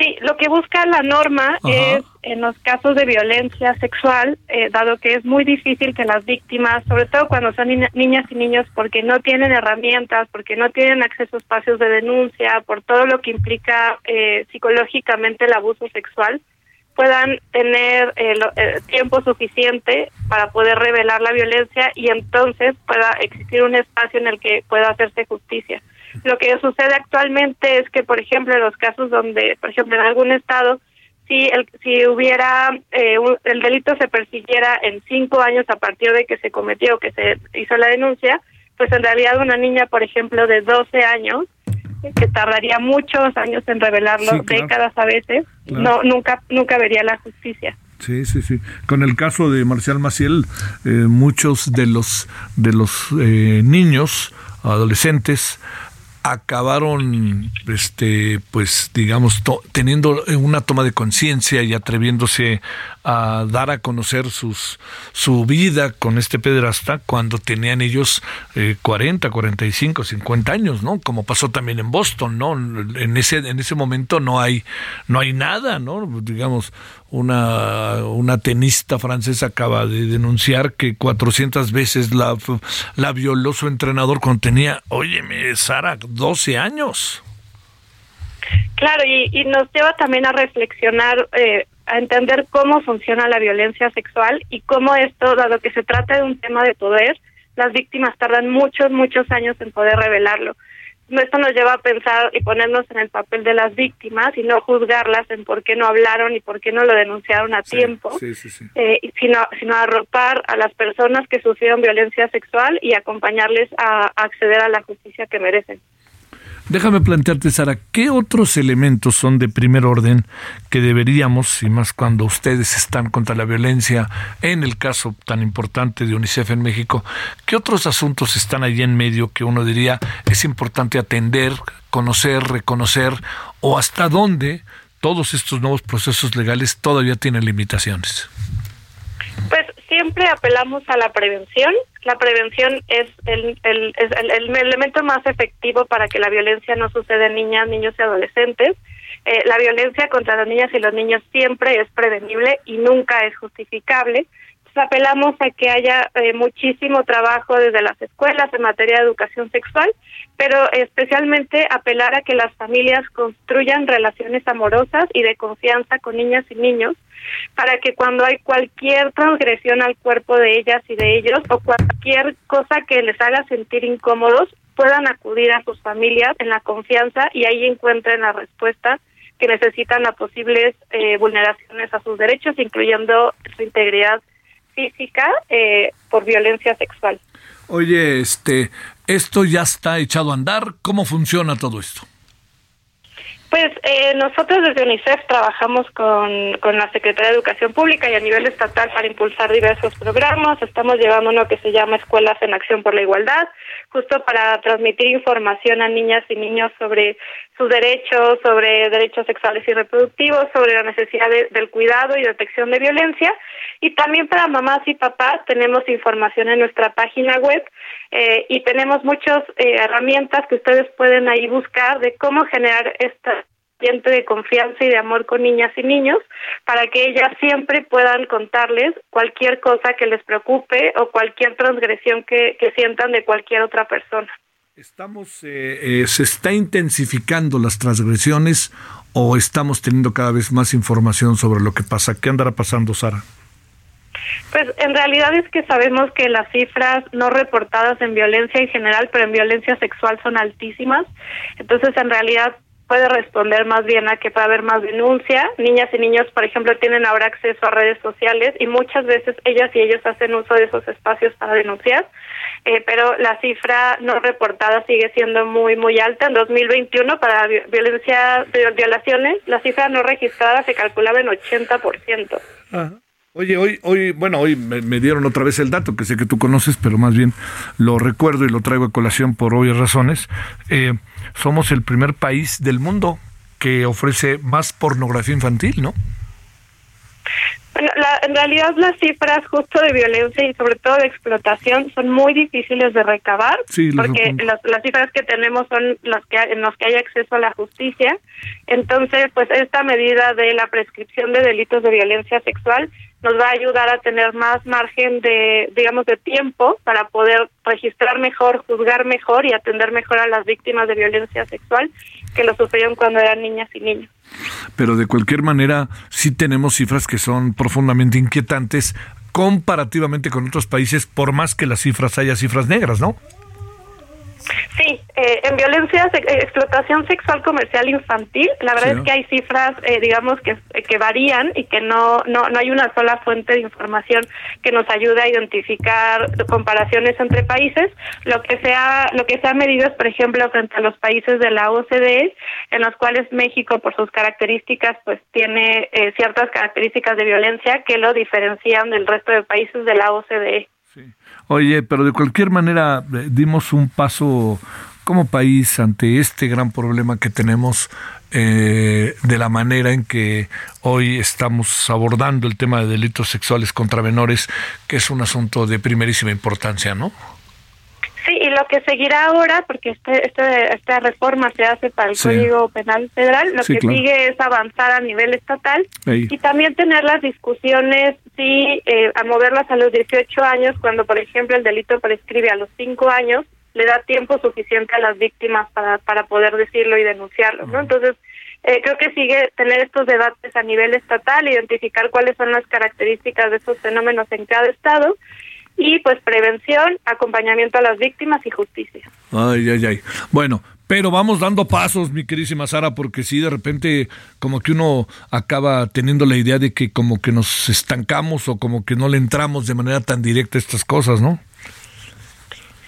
Sí, lo que busca la norma es, en los casos de violencia sexual, eh, dado que es muy difícil que las víctimas, sobre todo cuando son niñas y niños, porque no tienen herramientas, porque no tienen acceso a espacios de denuncia, por todo lo que implica eh, psicológicamente el abuso sexual, puedan tener eh, eh, tiempo suficiente para poder revelar la violencia y entonces pueda existir un espacio en el que pueda hacerse justicia. Lo que sucede actualmente es que, por ejemplo, en los casos donde, por ejemplo, en algún estado, si el, si hubiera eh, el delito se persiguiera en cinco años a partir de que se cometió que se hizo la denuncia, pues en realidad una niña, por ejemplo, de 12 años que tardaría muchos años en revelarlo, décadas a veces, no nunca nunca vería la justicia. Sí, sí, sí. Con el caso de Marcial Maciel, eh, muchos de los de los eh, niños, adolescentes, acabaron, este, pues, digamos, teniendo una toma de conciencia y atreviéndose a dar a conocer sus, su vida con este pederasta cuando tenían ellos eh, 40, 45, 50 años, ¿no? Como pasó también en Boston, ¿no? En ese, en ese momento no hay, no hay nada, ¿no? Digamos, una, una tenista francesa acaba de denunciar que 400 veces la, la violó su entrenador cuando tenía, óyeme, Sara, 12 años. Claro, y, nos lleva también a reflexionar, eh, a entender cómo funciona la violencia sexual y cómo esto, dado que se trata de un tema de poder, las víctimas tardan muchos, muchos años en poder revelarlo. Esto nos lleva a pensar y ponernos en el papel de las víctimas y no juzgarlas en por qué no hablaron y por qué no lo denunciaron a tiempo, eh, sino, sino arropar a las personas que sufrieron violencia sexual y acompañarles a acceder a la justicia que merecen. Déjame plantearte, Sara, ¿qué otros elementos son de primer orden que deberíamos, y más cuando ustedes están contra la violencia, en el caso tan importante de UNICEF en México, qué otros asuntos están ahí en medio que uno diría es importante atender, conocer, reconocer, o hasta dónde todos estos nuevos procesos legales todavía tienen limitaciones? Pues siempre apelamos a la prevención. La prevención es el, el, el, elemento más efectivo para que la violencia no suceda en niñas, niños y adolescentes. Eh, la violencia contra las niñas y los niños siempre es prevenible y nunca es justificable apelamos a que haya eh, muchísimo trabajo desde las escuelas en materia de educación sexual, pero especialmente apelar a que las familias construyan relaciones amorosas y de confianza con niñas y niños para que cuando hay cualquier transgresión al cuerpo de ellas y de ellos o cualquier cosa que les haga sentir incómodos, puedan acudir a sus familias en la confianza y ahí encuentren la respuesta que necesitan a posibles eh, vulneraciones a sus derechos, incluyendo su integridad física eh, por violencia sexual. Oye, este, esto ya está echado a andar. ¿Cómo funciona todo esto? Pues eh, nosotros desde UNICEF trabajamos con, con la Secretaría de Educación Pública y a nivel estatal para impulsar diversos programas. Estamos llevando uno que se llama Escuelas en Acción por la Igualdad, justo para transmitir información a niñas y niños sobre sus derechos, sobre derechos sexuales y reproductivos, sobre la necesidad del cuidado y detección de violencia. Y también para mamás y papás tenemos información en nuestra página web eh, y tenemos muchas eh, herramientas que ustedes pueden ahí buscar de cómo generar este ambiente de confianza y de amor con niñas y niños para que ellas siempre puedan contarles cualquier cosa que les preocupe o cualquier transgresión que, que sientan de cualquier otra persona. Estamos, eh, ¿Se está intensificando las transgresiones o estamos teniendo cada vez más información sobre lo que pasa? ¿Qué andará pasando, Sara? Pues en realidad es que sabemos que las cifras no reportadas en violencia en general, pero en violencia sexual son altísimas. Entonces, en realidad puede responder más bien a que puede haber más denuncia. Niñas y niños, por ejemplo, tienen ahora acceso a redes sociales y muchas veces ellas y ellos hacen uso de esos espacios para denunciar. Eh, pero la cifra no reportada sigue siendo muy muy alta. En 2021 para violencia violaciones, la cifra no registrada se calculaba en 80%. Ajá. Oye, hoy, hoy, bueno, hoy me, dieron otra vez el dato que sé que tú conoces, pero más bien lo recuerdo y lo traigo a colación por obvias razones. Eh, somos el primer país del mundo que ofrece más pornografía infantil, ¿no? Bueno, en realidad las cifras justo de violencia y sobre todo de explotación son muy difíciles de recabar porque las, las, cifras que tenemos son las que en las que hay acceso a la justicia. Entonces, pues esta medida de la prescripción de delitos de violencia sexual nos va a ayudar a tener más margen de, digamos, de tiempo para poder registrar mejor, juzgar mejor y atender mejor a las víctimas de violencia sexual que lo sufrieron cuando eran niñas y niños. Pero de cualquier manera, sí tenemos cifras que son profundamente inquietantes comparativamente con otros países, por más que las cifras haya cifras negras, ¿no? Sí, eh, en violencia, eh, explotación sexual comercial infantil, la verdad es que hay cifras, eh, digamos, que, que varían y que no, no, no hay una sola fuente de información que nos ayude a identificar comparaciones entre países. Lo que se ha, lo que se ha medido es, por ejemplo, frente a los países de la OCDE, en los cuales México, por sus características, pues tiene ciertas características de violencia que lo diferencian del resto de países de la OCDE. Oye, pero de cualquier manera eh, dimos un paso como país ante este gran problema que tenemos eh, de la manera en que hoy estamos abordando el tema de delitos sexuales contra menores, que es un asunto de primerísima importancia, ¿no? Sí, y lo que seguirá ahora, porque este, este, esta reforma se hace para el Código Penal Federal, lo que sigue es avanzar a nivel estatal y también tener las discusiones, sí, eh, a moverlas a los 18 años, cuando, por ejemplo, el delito prescribe a los 5 años, le da tiempo suficiente a las víctimas para, para poder decirlo y denunciarlo, ¿no? Entonces, eh, creo que sigue tener estos debates a nivel estatal, identificar cuáles son las características de esos fenómenos en cada estado y pues prevención, acompañamiento a las víctimas y justicia. Ay, ay, ay. Bueno, pero vamos dando pasos, mi queridísima Sara, porque si de repente como que uno acaba teniendo la idea de que como que nos estancamos o como que no le entramos de manera tan directa a estas cosas, ¿no?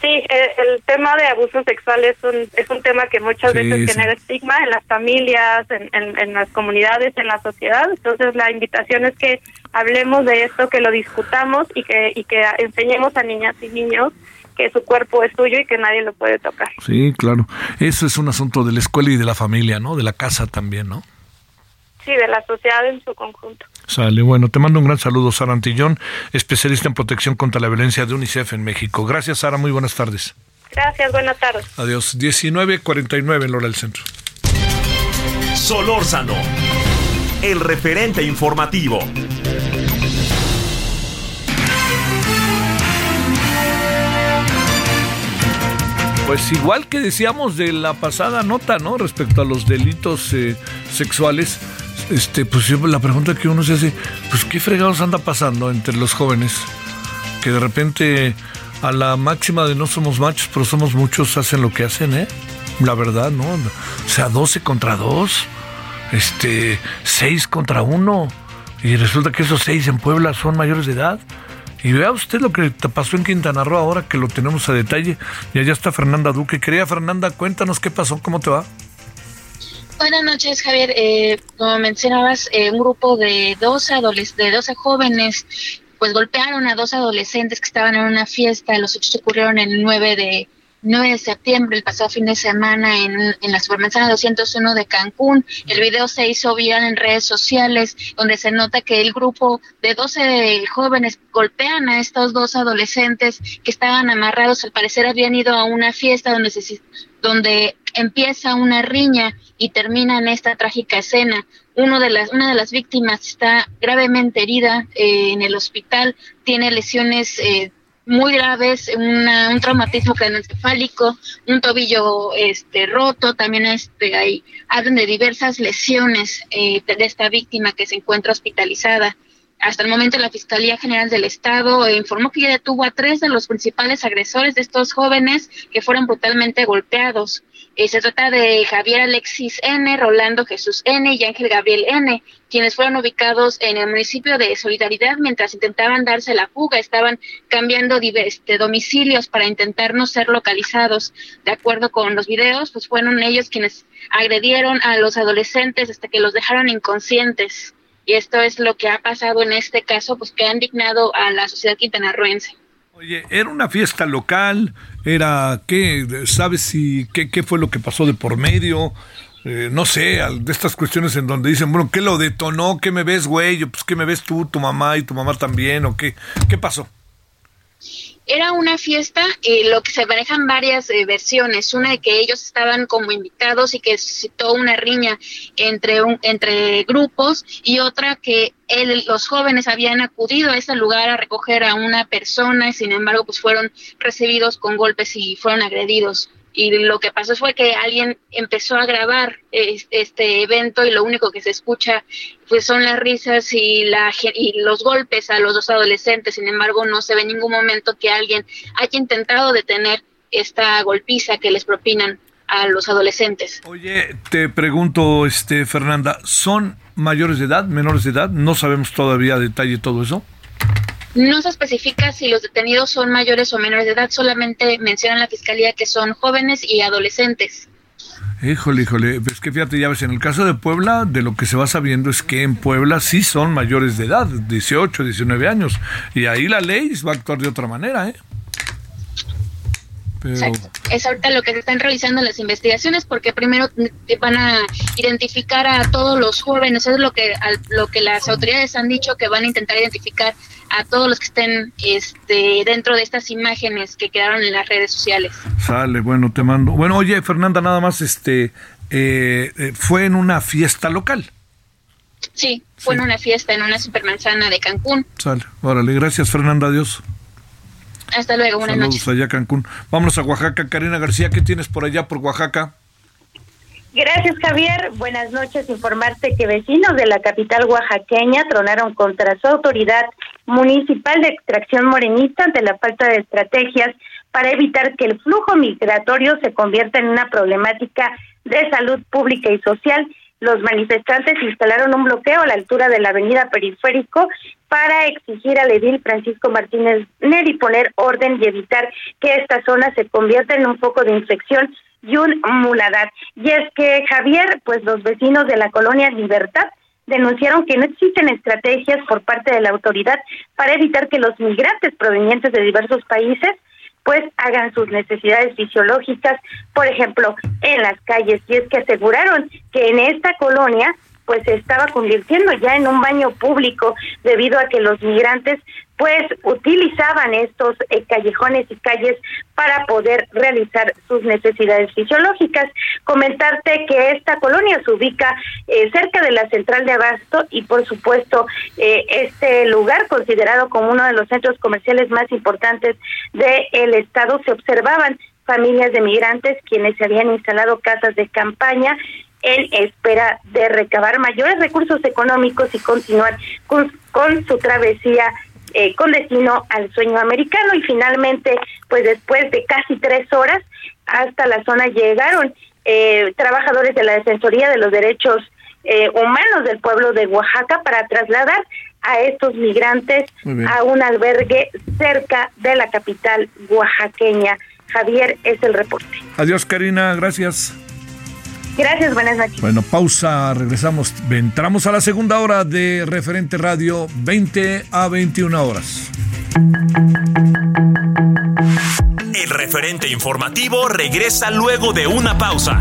Sí, el tema de abuso sexual es un, es un tema que muchas veces genera estigma en las familias, en, en, las comunidades, en la sociedad. Entonces la invitación es que hablemos de esto, que lo discutamos y que, y que enseñemos a niñas y niños que su cuerpo es suyo y que nadie lo puede tocar. Sí, claro. Eso es un asunto de la escuela y de la familia, ¿no? De la casa también, ¿no? Sí, de la sociedad en su conjunto. Sale, bueno, te mando un gran saludo, Sara Antillón, especialista en protección contra la violencia de UNICEF en México. Gracias, Sara, muy buenas tardes. Gracias, buenas tardes. Adiós, 19.49 en Lora del Centro. Solórzano, el referente informativo. Pues igual que decíamos de la pasada nota, ¿no? Respecto a los delitos eh, sexuales, este, pues la pregunta que uno se hace, pues qué fregados anda pasando entre los jóvenes, que de repente a la máxima de no somos machos, pero somos muchos, hacen lo que hacen, ¿eh? La verdad, ¿no? O sea, 12 contra 2, este, 6 contra 1, y resulta que esos 6 en Puebla son mayores de edad, Y vea usted lo que pasó en Quintana Roo ahora que lo tenemos a detalle. Y allá está Fernanda Duque. Quería Fernanda, cuéntanos qué pasó, cómo te va. Buenas noches, Javier. Eh, como mencionabas, eh, un grupo de 12, de 12 jóvenes pues golpearon a dos adolescentes que estaban en una fiesta. Los hechos ocurrieron el 9 de 9 de septiembre, el pasado fin de semana, en, en la Supermanzana 201 de Cancún. El video se hizo viral en redes sociales, donde se nota que el grupo de 12 jóvenes golpean a estos dos adolescentes que estaban amarrados. Al parecer habían ido a una fiesta donde, se, donde empieza una riña y termina en esta trágica escena. Uno de las, una de las víctimas está gravemente herida eh, en el hospital, tiene lesiones eh, muy graves, un traumatismo craneoencefálico, un tobillo este roto, también este hay hablan de diversas lesiones eh, de esta víctima que se encuentra hospitalizada. Hasta el momento la Fiscalía General del Estado informó que ya detuvo a tres de los principales agresores de estos jóvenes que fueron brutalmente golpeados. Se trata de Javier Alexis N., Rolando Jesús N. y Ángel Gabriel N., quienes fueron ubicados en el municipio de Solidaridad mientras intentaban darse la fuga. Estaban cambiando este, domicilios para intentar no ser localizados. De acuerdo con los videos, pues fueron ellos quienes agredieron a los adolescentes hasta que los dejaron inconscientes. Y esto es lo que ha pasado en este caso, pues que han dignado a la sociedad quintanarroense. Oye, era una fiesta local, era qué, ¿sabes si qué, qué fue lo que pasó de por medio? Eh, no sé, de estas cuestiones en donde dicen, bueno, ¿qué lo detonó? ¿Qué me ves, güey? Pues, ¿qué me ves tú, tu mamá y tu mamá también? ¿O qué? ¿Qué pasó? Era una fiesta, eh, lo que se manejan varias eh, versiones. Una de que ellos estaban como invitados y que suscitó una riña entre, un, entre grupos, y otra que los jóvenes habían acudido a ese lugar a recoger a una persona y sin embargo pues fueron recibidos con golpes y fueron agredidos y lo que pasó fue que alguien empezó a grabar este evento y lo único que se escucha pues son las risas y la y los golpes a los dos adolescentes sin embargo no se ve en ningún momento que alguien haya intentado detener esta golpiza que les propinan a los adolescentes. Oye, te pregunto, este Fernanda, ¿son mayores de edad, menores de edad? No sabemos todavía a detalle todo eso. No se especifica si los detenidos son mayores o menores de edad, solamente menciona la fiscalía que son jóvenes y adolescentes. Híjole, híjole, es que fíjate, ya ves, en el caso de Puebla, de lo que se va sabiendo es que en Puebla sí son mayores de edad, 18, 19 años, y ahí la ley va a actuar de otra manera, ¿eh? Es ahorita lo que se están realizando las investigaciones porque primero van a identificar a todos los jóvenes, es lo que lo que las autoridades han dicho que van a intentar identificar a todos los que estén este, dentro de estas imágenes que quedaron en las redes sociales. Sale, bueno, te mando. Bueno, oye, Fernanda, nada más, este, eh, eh, fue en una fiesta local. Sí, fue en una fiesta en una supermanzana de Cancún. Sale, órale, gracias Fernanda, adiós. Hasta luego, buenas Saludos allá Cancún. Vámonos a Oaxaca. Karina García, ¿qué tienes por allá por Oaxaca? Gracias, Javier. Buenas noches. Informarte que vecinos de la capital oaxaqueña tronaron contra su autoridad municipal de extracción morenista ante la falta de estrategias para evitar que el flujo migratorio se convierta en una problemática de salud pública y social los manifestantes instalaron un bloqueo a la altura de la avenida Periférico para exigir al edil Francisco Martínez Neri poner orden y evitar que esta zona se convierta en un foco de infección y un muladar. Y es que Javier, pues los vecinos de la colonia Libertad denunciaron que no existen estrategias por parte de la autoridad para evitar que los migrantes provenientes de diversos países pues hagan sus necesidades fisiológicas, por ejemplo, en las calles. Y es que aseguraron que en esta colonia pues se estaba convirtiendo ya en un baño público debido a que los migrantes pues utilizaban estos eh, callejones y calles para poder realizar sus necesidades fisiológicas. Comentarte que esta colonia se ubica eh, cerca de la central de Abasto y por supuesto eh, este lugar considerado como uno de los centros comerciales más importantes del estado se observaban familias de migrantes quienes se habían instalado casas de campaña en espera de recabar mayores recursos económicos y continuar con, con su travesía eh, con destino al sueño americano y finalmente, pues después de casi tres horas, hasta la zona llegaron eh, trabajadores de la Defensoría de los Derechos eh, Humanos del pueblo de Oaxaca para trasladar a estos migrantes a un albergue cerca de la capital oaxaqueña. Javier, es el reporte. Adiós, Karina, gracias. Gracias, buenas noches. Bueno, pausa, regresamos. Entramos a la segunda hora de Referente Radio, 20 a 21 horas. El referente informativo regresa luego de una pausa.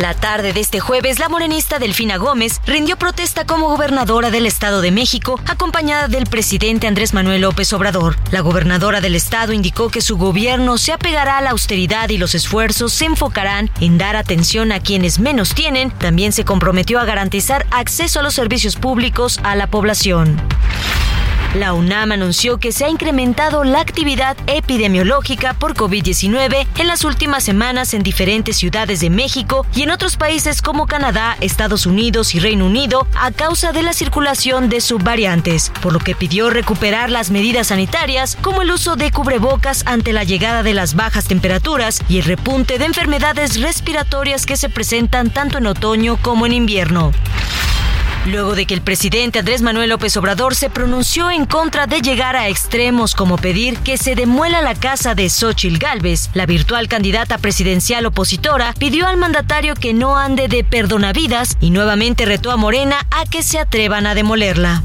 La tarde de este jueves, la morenista Delfina Gómez rindió protesta como gobernadora del Estado de México, acompañada del presidente Andrés Manuel López Obrador. La gobernadora del Estado indicó que su gobierno se apegará a la austeridad y los esfuerzos se enfocarán en dar atención a quienes menos tienen. También se comprometió a garantizar acceso a los servicios públicos a la población. La UNAM anunció que se ha incrementado la actividad epidemiológica por COVID-19 en las últimas semanas en diferentes ciudades de México y en otros países como Canadá, Estados Unidos y Reino Unido a causa de la circulación de subvariantes, por lo que pidió recuperar las medidas sanitarias como el uso de cubrebocas ante la llegada de las bajas temperaturas y el repunte de enfermedades respiratorias que se presentan tanto en otoño como en invierno. Luego de que el presidente Andrés Manuel López Obrador se pronunció en contra de llegar a extremos como pedir que se demuela la casa de Xochil Gálvez, la virtual candidata presidencial opositora pidió al mandatario que no ande de perdonavidas y nuevamente retó a Morena a que se atrevan a demolerla.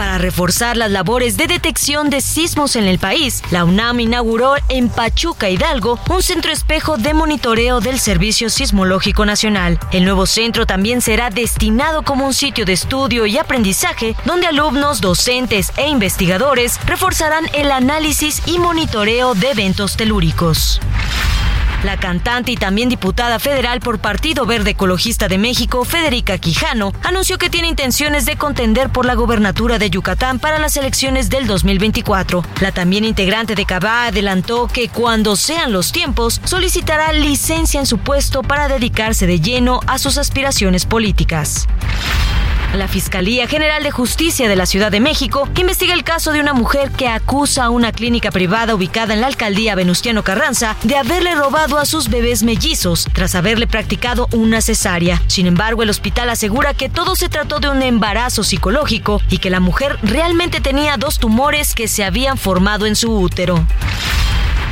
Para reforzar las labores de detección de sismos en el país, la UNAM inauguró en Pachuca, Hidalgo, un centro espejo de monitoreo del Servicio Sismológico Nacional. El nuevo centro también será destinado como un sitio de estudio y aprendizaje donde alumnos, docentes e investigadores reforzarán el análisis y monitoreo de eventos telúricos. La cantante y también diputada federal por Partido Verde Ecologista de México, Federica Quijano, anunció que tiene intenciones de contender por la gobernatura de Yucatán para las elecciones del 2024. La también integrante de Cabá adelantó que cuando sean los tiempos solicitará licencia en su puesto para dedicarse de lleno a sus aspiraciones políticas. La Fiscalía General de Justicia de la Ciudad de México investiga el caso de una mujer que acusa a una clínica privada ubicada en la alcaldía Venustiano Carranza de haberle robado a sus bebés mellizos tras haberle practicado una cesárea. Sin embargo, el hospital asegura que todo se trató de un embarazo psicológico y que la mujer realmente tenía dos tumores que se habían formado en su útero.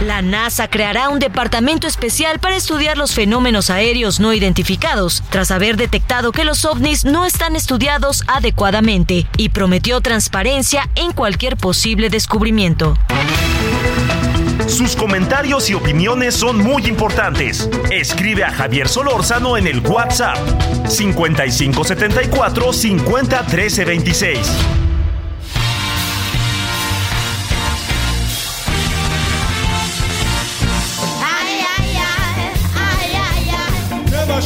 La NASA creará un departamento especial para estudiar los fenómenos aéreos no identificados, tras haber detectado que los ovnis no están estudiados adecuadamente, y prometió transparencia en cualquier posible descubrimiento. Sus comentarios y opiniones son muy importantes. Escribe a Javier Solórzano en el WhatsApp 5574 50 26.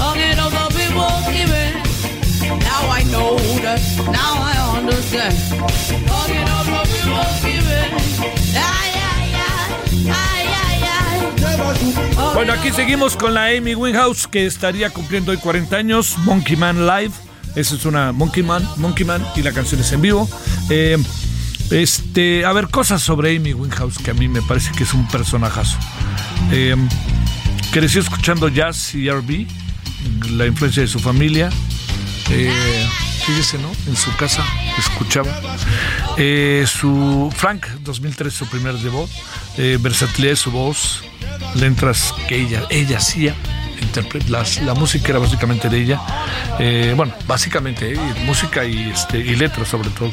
The people given. Now I know that. Now I understand. The people given. Ay, ay, ay. Ay, ay, ay. Bueno, aquí seguimos con la Amy Winehouse que estaría cumpliendo hoy 40 años. Monkey Man Live. Esa es una Monkey Man, Monkey Man y la canción es en vivo. Eh, este, a ver, cosas sobre Amy Winehouse que a mí me parece que es un personajazo. Eh, creció escuchando jazz y RB, la influencia de su familia. Eh, fíjese, ¿no? En su casa escuchaba. Eh, su Frank, 2003, su primer debut. Eh, versatilidad de su voz, letras que ella, ella hacía. Las, la música era básicamente de ella. Eh, bueno, básicamente, eh, música y, este, y letras sobre todo.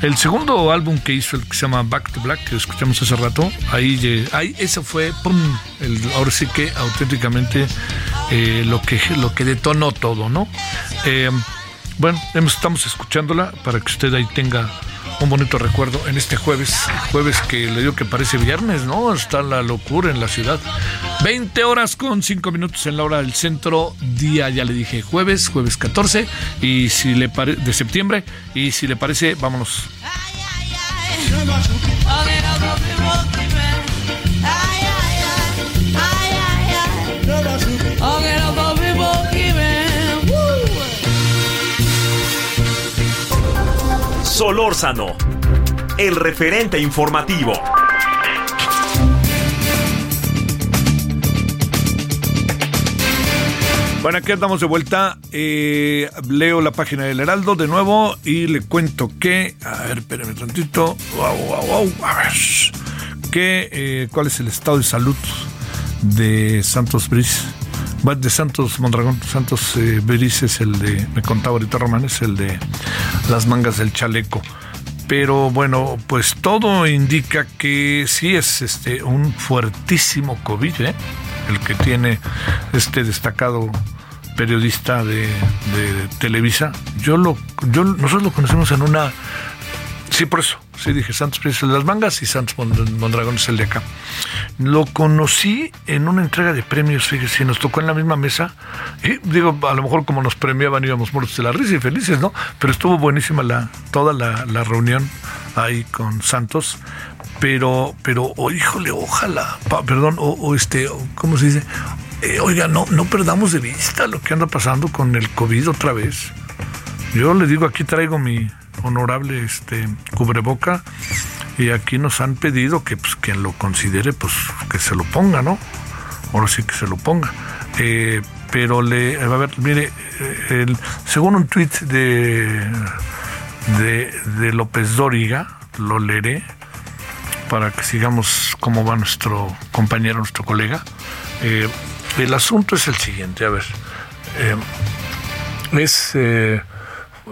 El segundo álbum que hizo, el que se llama Back to Black, que escuchamos hace rato, ahí, ahí eso fue, pum, el, ahora sí que auténticamente eh, lo, que, lo que detonó todo, ¿no? Eh, bueno, estamos escuchándola para que usted ahí tenga un bonito recuerdo en este jueves, jueves que le digo que parece viernes, ¿no? Está la locura en la ciudad. 20 horas con 5 minutos en la hora del centro, día, ya le dije, jueves, jueves 14 y si le de septiembre y si le parece, vámonos. Solórzano, el referente informativo. Bueno, aquí andamos de vuelta. Eh, leo la página del Heraldo de nuevo y le cuento que. A ver, espérame tantito. Wow, wow, wow. A ver. Que, eh, ¿Cuál es el estado de salud de Santos Brice? De Santos Mondragón. Santos eh, es el de, me contaba ahorita Román, es el de las mangas del chaleco. Pero bueno, pues todo indica que sí es este un fuertísimo COVID, ¿eh? el que tiene este destacado periodista de, de Televisa. Yo lo, yo, nosotros lo conocemos en una Sí, por eso. Sí, dije Santos Príncipe de las Mangas y Santos Mondragón es el de acá. Lo conocí en una entrega de premios, fíjese, nos tocó en la misma mesa. Y digo, a lo mejor como nos premiaban íbamos muertos de la risa y felices, ¿no? Pero estuvo buenísima la, toda la, reunión ahí con Santos. Pero, pero, oh, híjole, ojalá, perdón, o, este, ¿cómo se dice? Eh, oiga, no, no perdamos de vista lo que anda pasando con el COVID otra vez. Yo le digo, aquí traigo mi, honorable este cubreboca y aquí nos han pedido que pues, quien lo considere pues que se lo ponga no ahora sí que se lo ponga. Eh, pero le a ver mire eh, según un tuit de, de, López Dóriga lo leeré para que sigamos cómo va nuestro compañero nuestro colega. Eh, el asunto es el siguiente a ver es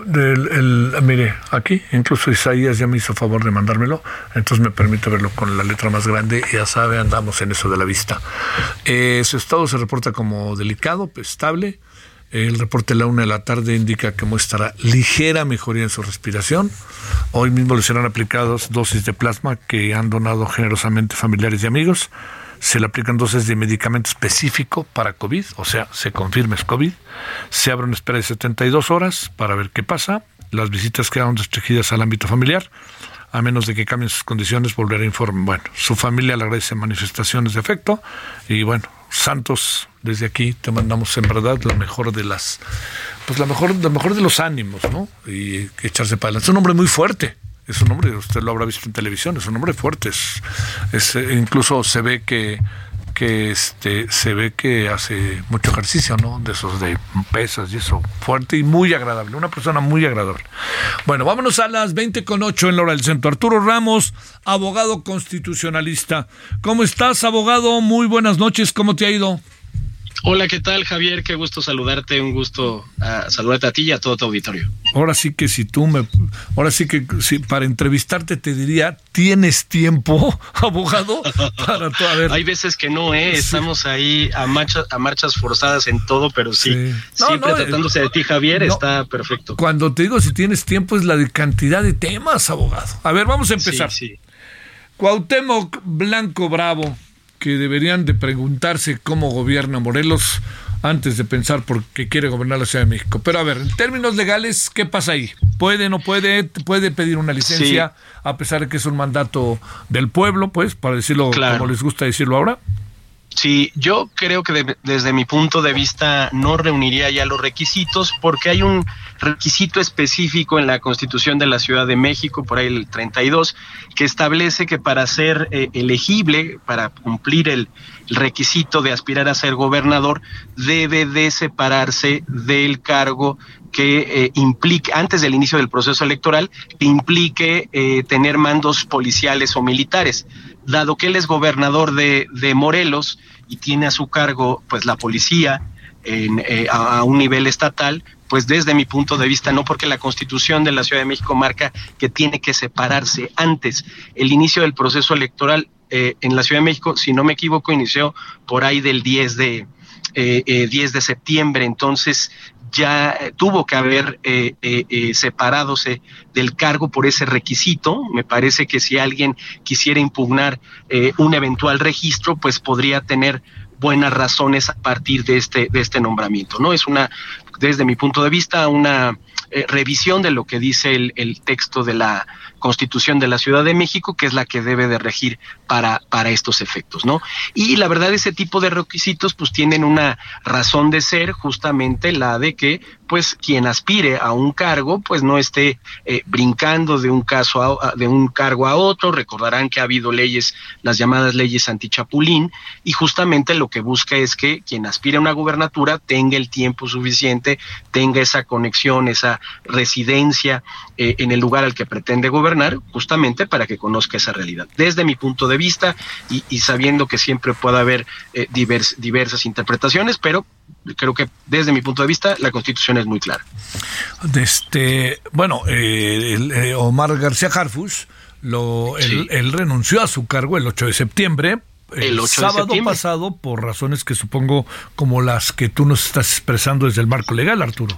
el, mire, aquí incluso Isaías ya me hizo favor de mandármelo, entonces me permite verlo con la letra más grande, ya sabe, andamos en eso de la vista. Eh, su estado se reporta como delicado, estable. El reporte de la una de la tarde indica que muestra ligera mejoría en su respiración. Hoy mismo le serán aplicados dosis de plasma que han donado generosamente familiares y amigos se le aplican dosis de medicamento específico para COVID, o sea, se confirma es COVID, se abre una espera de 72 horas para ver qué pasa, las visitas quedan restringidas al ámbito familiar, a menos de que cambien sus condiciones, volverá a informar. Bueno, su familia le agradece manifestaciones de afecto y bueno, Santos, desde aquí te mandamos en verdad lo mejor de las, pues la mejor, lo mejor de los ánimos, ¿no? Y echarse para adelante. Es un hombre muy fuerte, es un hombre, usted lo habrá visto en televisión, es un hombre fuerte, eh, incluso se ve que que este se ve que hace mucho ejercicio, ¿no? De esos de pesas y eso, fuerte y muy agradable, una persona muy agradable. Bueno, vámonos a las 20 con 8 en la hora del centro. Arturo Ramos, abogado constitucionalista. ¿Cómo estás, abogado? Muy buenas noches, ¿cómo te ha ido? Hola, ¿qué tal, Javier? Qué gusto saludarte, un gusto uh, saludarte a ti y a todo tu auditorio. Ahora sí que si tú me, ahora sí que si para entrevistarte te diría, ¿tienes tiempo, abogado? Para todo, Hay veces que no, ¿eh? Estamos ahí a, marchas, a marchas forzadas en todo, pero sí, siempre eh, tratándose de ti, Javier, está perfecto. Cuando te digo si tienes tiempo es la de cantidad de temas, abogado. A ver, vamos a empezar. Sí, sí. Cuauhtémoc Blanco Bravo que deberían de preguntarse cómo gobierna Morelos antes de pensar por qué quiere gobernar la Ciudad de México. Pero a ver, en términos legales, ¿qué pasa ahí? ¿Puede, no puede? ¿Puede pedir una licencia a pesar de que es un mandato del pueblo, pues, para decirlo como les gusta decirlo ahora? Sí, yo creo que desde mi punto de vista no reuniría ya los requisitos porque hay un requisito específico en la Constitución de la Ciudad de México, por ahí el 32, que establece que para ser eh, elegible, para cumplir el, requisito de aspirar a ser gobernador, debe de separarse del cargo que eh, implique, antes del inicio del proceso electoral, que implique eh, tener mandos policiales o militares dado que él es gobernador de, Morelos y tiene a su cargo pues la policía en, eh, a, un nivel estatal, pues desde mi punto de vista, no porque la constitución de la Ciudad de México marca que tiene que separarse antes. El inicio del proceso electoral eh, en la Ciudad de México, si no me equivoco, inició por ahí del 10 de, eh, 10 de septiembre, entonces ya eh, tuvo que haber eh, eh, separadose del cargo por ese requisito. Me parece que si alguien quisiera impugnar un eventual registro, pues podría tener buenas razones a partir de este, de este nombramiento. ¿no? Es una, desde mi punto de vista, una revisión de lo que dice el texto de la Constitución de la Ciudad de México, que es la que debe de regir para, para estos efectos, ¿no? Y la verdad, ese tipo de requisitos, pues tienen una razón de ser, justamente la de que, pues, quien aspire a un cargo, pues no esté eh, brincando de un caso a, de un cargo a otro. Recordarán que ha habido leyes, las llamadas leyes antichapulín, y justamente lo que busca es que quien aspire a una gubernatura tenga el tiempo suficiente, tenga esa conexión, esa residencia eh, en el lugar al que pretende gobernar justamente para que conozca esa realidad. Desde mi punto de vista y, sabiendo que siempre puede haber eh, diversas interpretaciones, pero creo que desde mi punto de vista la constitución es muy clara. Este, bueno, eh, eh, Omar García Harfus, lo, él, renunció a su cargo el 8 de septiembre el, sábado pasado por razones que supongo como las que tú nos estás expresando desde el marco legal, Arturo.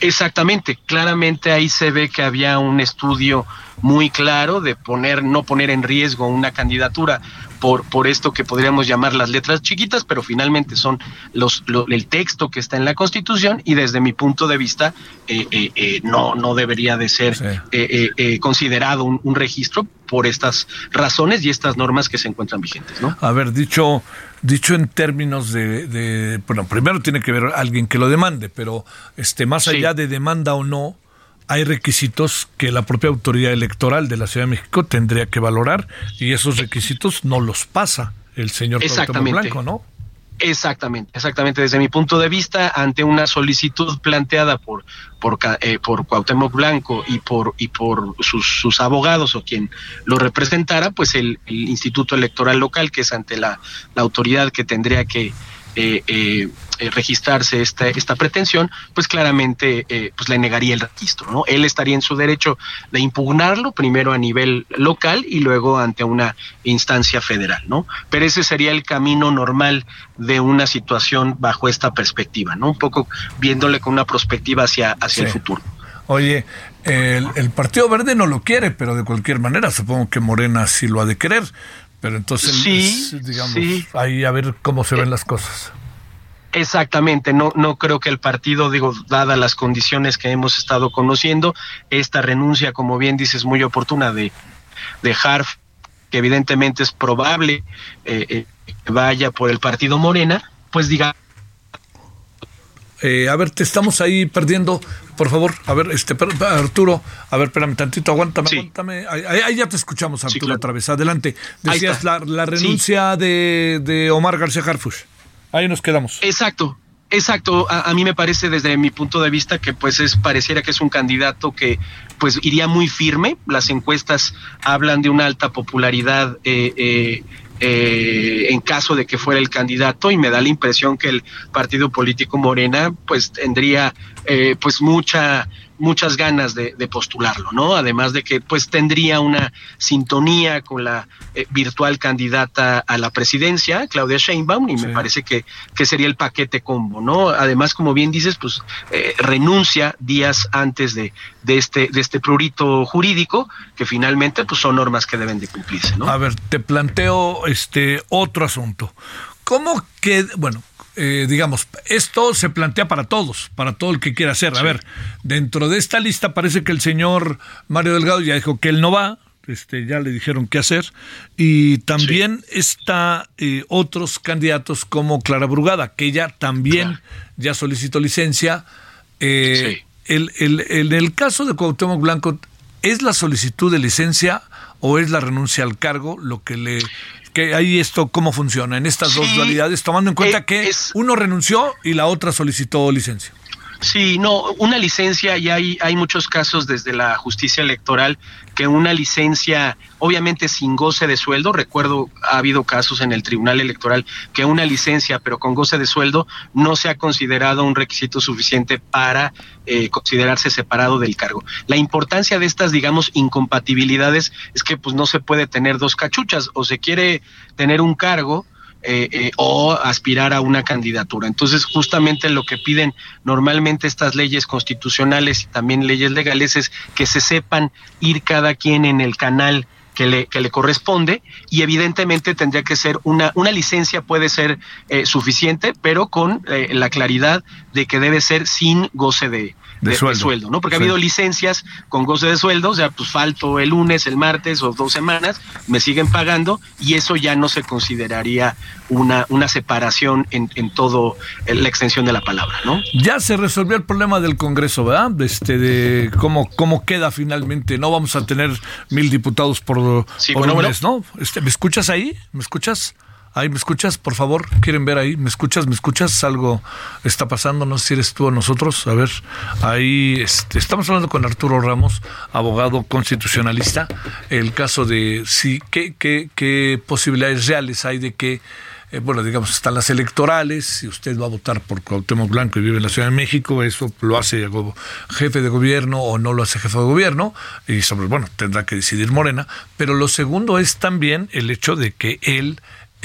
Exactamente, claramente ahí se ve que había un estudio muy claro de poner, no poner en riesgo una candidatura por, por esto que podríamos llamar las letras chiquitas, pero finalmente son los, el texto que está en la Constitución y desde mi punto de vista eh, eh, eh, no, no debería de ser considerado un, registro por estas razones y estas normas que se encuentran vigentes. ¿no? Haber dicho, dicho en términos de, bueno, primero tiene que ver alguien que lo demande, pero este, más allá de demanda o no, hay requisitos que la propia autoridad electoral de la Ciudad de México tendría que valorar y esos requisitos no los pasa el señor Blanco, ¿no? Exactamente, exactamente. Desde mi punto de vista, ante una solicitud planteada por por, eh, por Cuauhtémoc Blanco y por y por sus, abogados o quien lo representara, pues el, Instituto Electoral Local, que es ante la autoridad que tendría que eh, eh, eh, registrarse esta, esta pretensión, pues claramente eh, pues le negaría el registro, ¿no? Él estaría en su derecho de impugnarlo primero a nivel local y luego ante una instancia federal, ¿no? Pero ese sería el camino normal de una situación bajo esta perspectiva, ¿no? Un poco viéndole con una perspectiva hacia, hacia el futuro. Oye, el, el, Partido Verde no lo quiere, pero de cualquier manera supongo que Morena sí lo ha de querer. Pero entonces, sí, digamos, ahí a ver cómo se ven las cosas. Exactamente, no, no creo que el partido, digo, dadas las condiciones que hemos estado conociendo, esta renuncia, como bien dices, muy oportuna de, de Harf, que evidentemente es probable eh, eh, que vaya por el partido Morena, pues diga. Eh, a ver, te estamos ahí perdiendo por favor, a ver, este, Arturo, a ver, espérame tantito, aguántame, aguántame. Ahí, ya te escuchamos, Arturo, otra vez. Adelante. Decías la, renuncia de, Omar García Harfush. Ahí nos quedamos. Exacto. Exacto, a, mí me parece desde mi punto de vista que pues es pareciera que es un candidato que pues iría muy firme. Las encuestas hablan de una alta popularidad eh, eh, eh, en caso de que fuera el candidato y me da la impresión que el partido político Morena pues tendría eh, pues mucha muchas ganas de, postularlo, ¿no? Además de que pues tendría una sintonía con la eh, virtual candidata a la presidencia, Claudia Sheinbaum, y me parece que, que sería el paquete combo, ¿no? Además, como bien dices, pues eh, renuncia días antes de, de, este, de este prurito jurídico, que finalmente pues son normas que deben de cumplirse, ¿no? A ver, te planteo este otro asunto. ¿Cómo que, bueno, eh, digamos, esto se plantea para todos, para todo el que quiera hacer. A ver, dentro de esta lista parece que el señor Mario Delgado ya dijo que él no va, este, ya le dijeron qué hacer, y también está eh, otros candidatos como Clara Brugada, que ella también ya solicitó licencia. Eh, el, el, en el caso de Cuauhtémoc Blanco, ¿es la solicitud de licencia o es la renuncia al cargo lo que le que ahí esto cómo funciona en estas dos dualidades, tomando en cuenta eh, que uno renunció y la otra solicitó licencia. Sí, no, una licencia y hay, hay muchos casos desde la justicia electoral que una licencia, obviamente sin goce de sueldo, recuerdo ha habido casos en el Tribunal Electoral que una licencia pero con goce de sueldo no se ha considerado un requisito suficiente para eh, considerarse separado del cargo. La importancia de estas, digamos, incompatibilidades es que pues no se puede tener dos cachuchas o se quiere tener un cargo eh, eh, o aspirar a una candidatura. Entonces, justamente lo que piden normalmente estas leyes constitucionales y también leyes legales es que se sepan ir cada quien en el canal que le, que le corresponde y evidentemente tendría que ser una, una licencia puede ser eh, suficiente, pero con la claridad de que debe ser sin goce de, de, sueldo. ¿no? Porque ha habido licencias con goce de sueldo, o sea, pues falto el lunes, el martes o dos semanas, me siguen pagando y eso ya no se consideraría una, una separación en, en todo la extensión de la palabra, ¿no? Ya se resolvió el problema del Congreso, ¿verdad? Este, de cómo, cómo queda finalmente. No vamos a tener mil diputados por, sí, por ¿no? Este, ¿Me escuchas ahí? ¿Me escuchas? Ahí, ¿me escuchas? Por favor, ¿quieren ver ahí? ¿Me escuchas? ¿Me escuchas? Algo está pasando, no sé si eres tú o nosotros. A ver, ahí este, estamos hablando con Arturo Ramos, abogado constitucionalista. El caso de si, ¿qué, qué, qué posibilidades reales hay de que eh, bueno, digamos, están las electorales, si usted va a votar por Cuauhtémoc Blanco y vive en la Ciudad de México, eso lo hace jefe de gobierno o no lo hace jefe de gobierno, y sobre, bueno, tendrá que decidir Morena, pero lo segundo es también el hecho de que él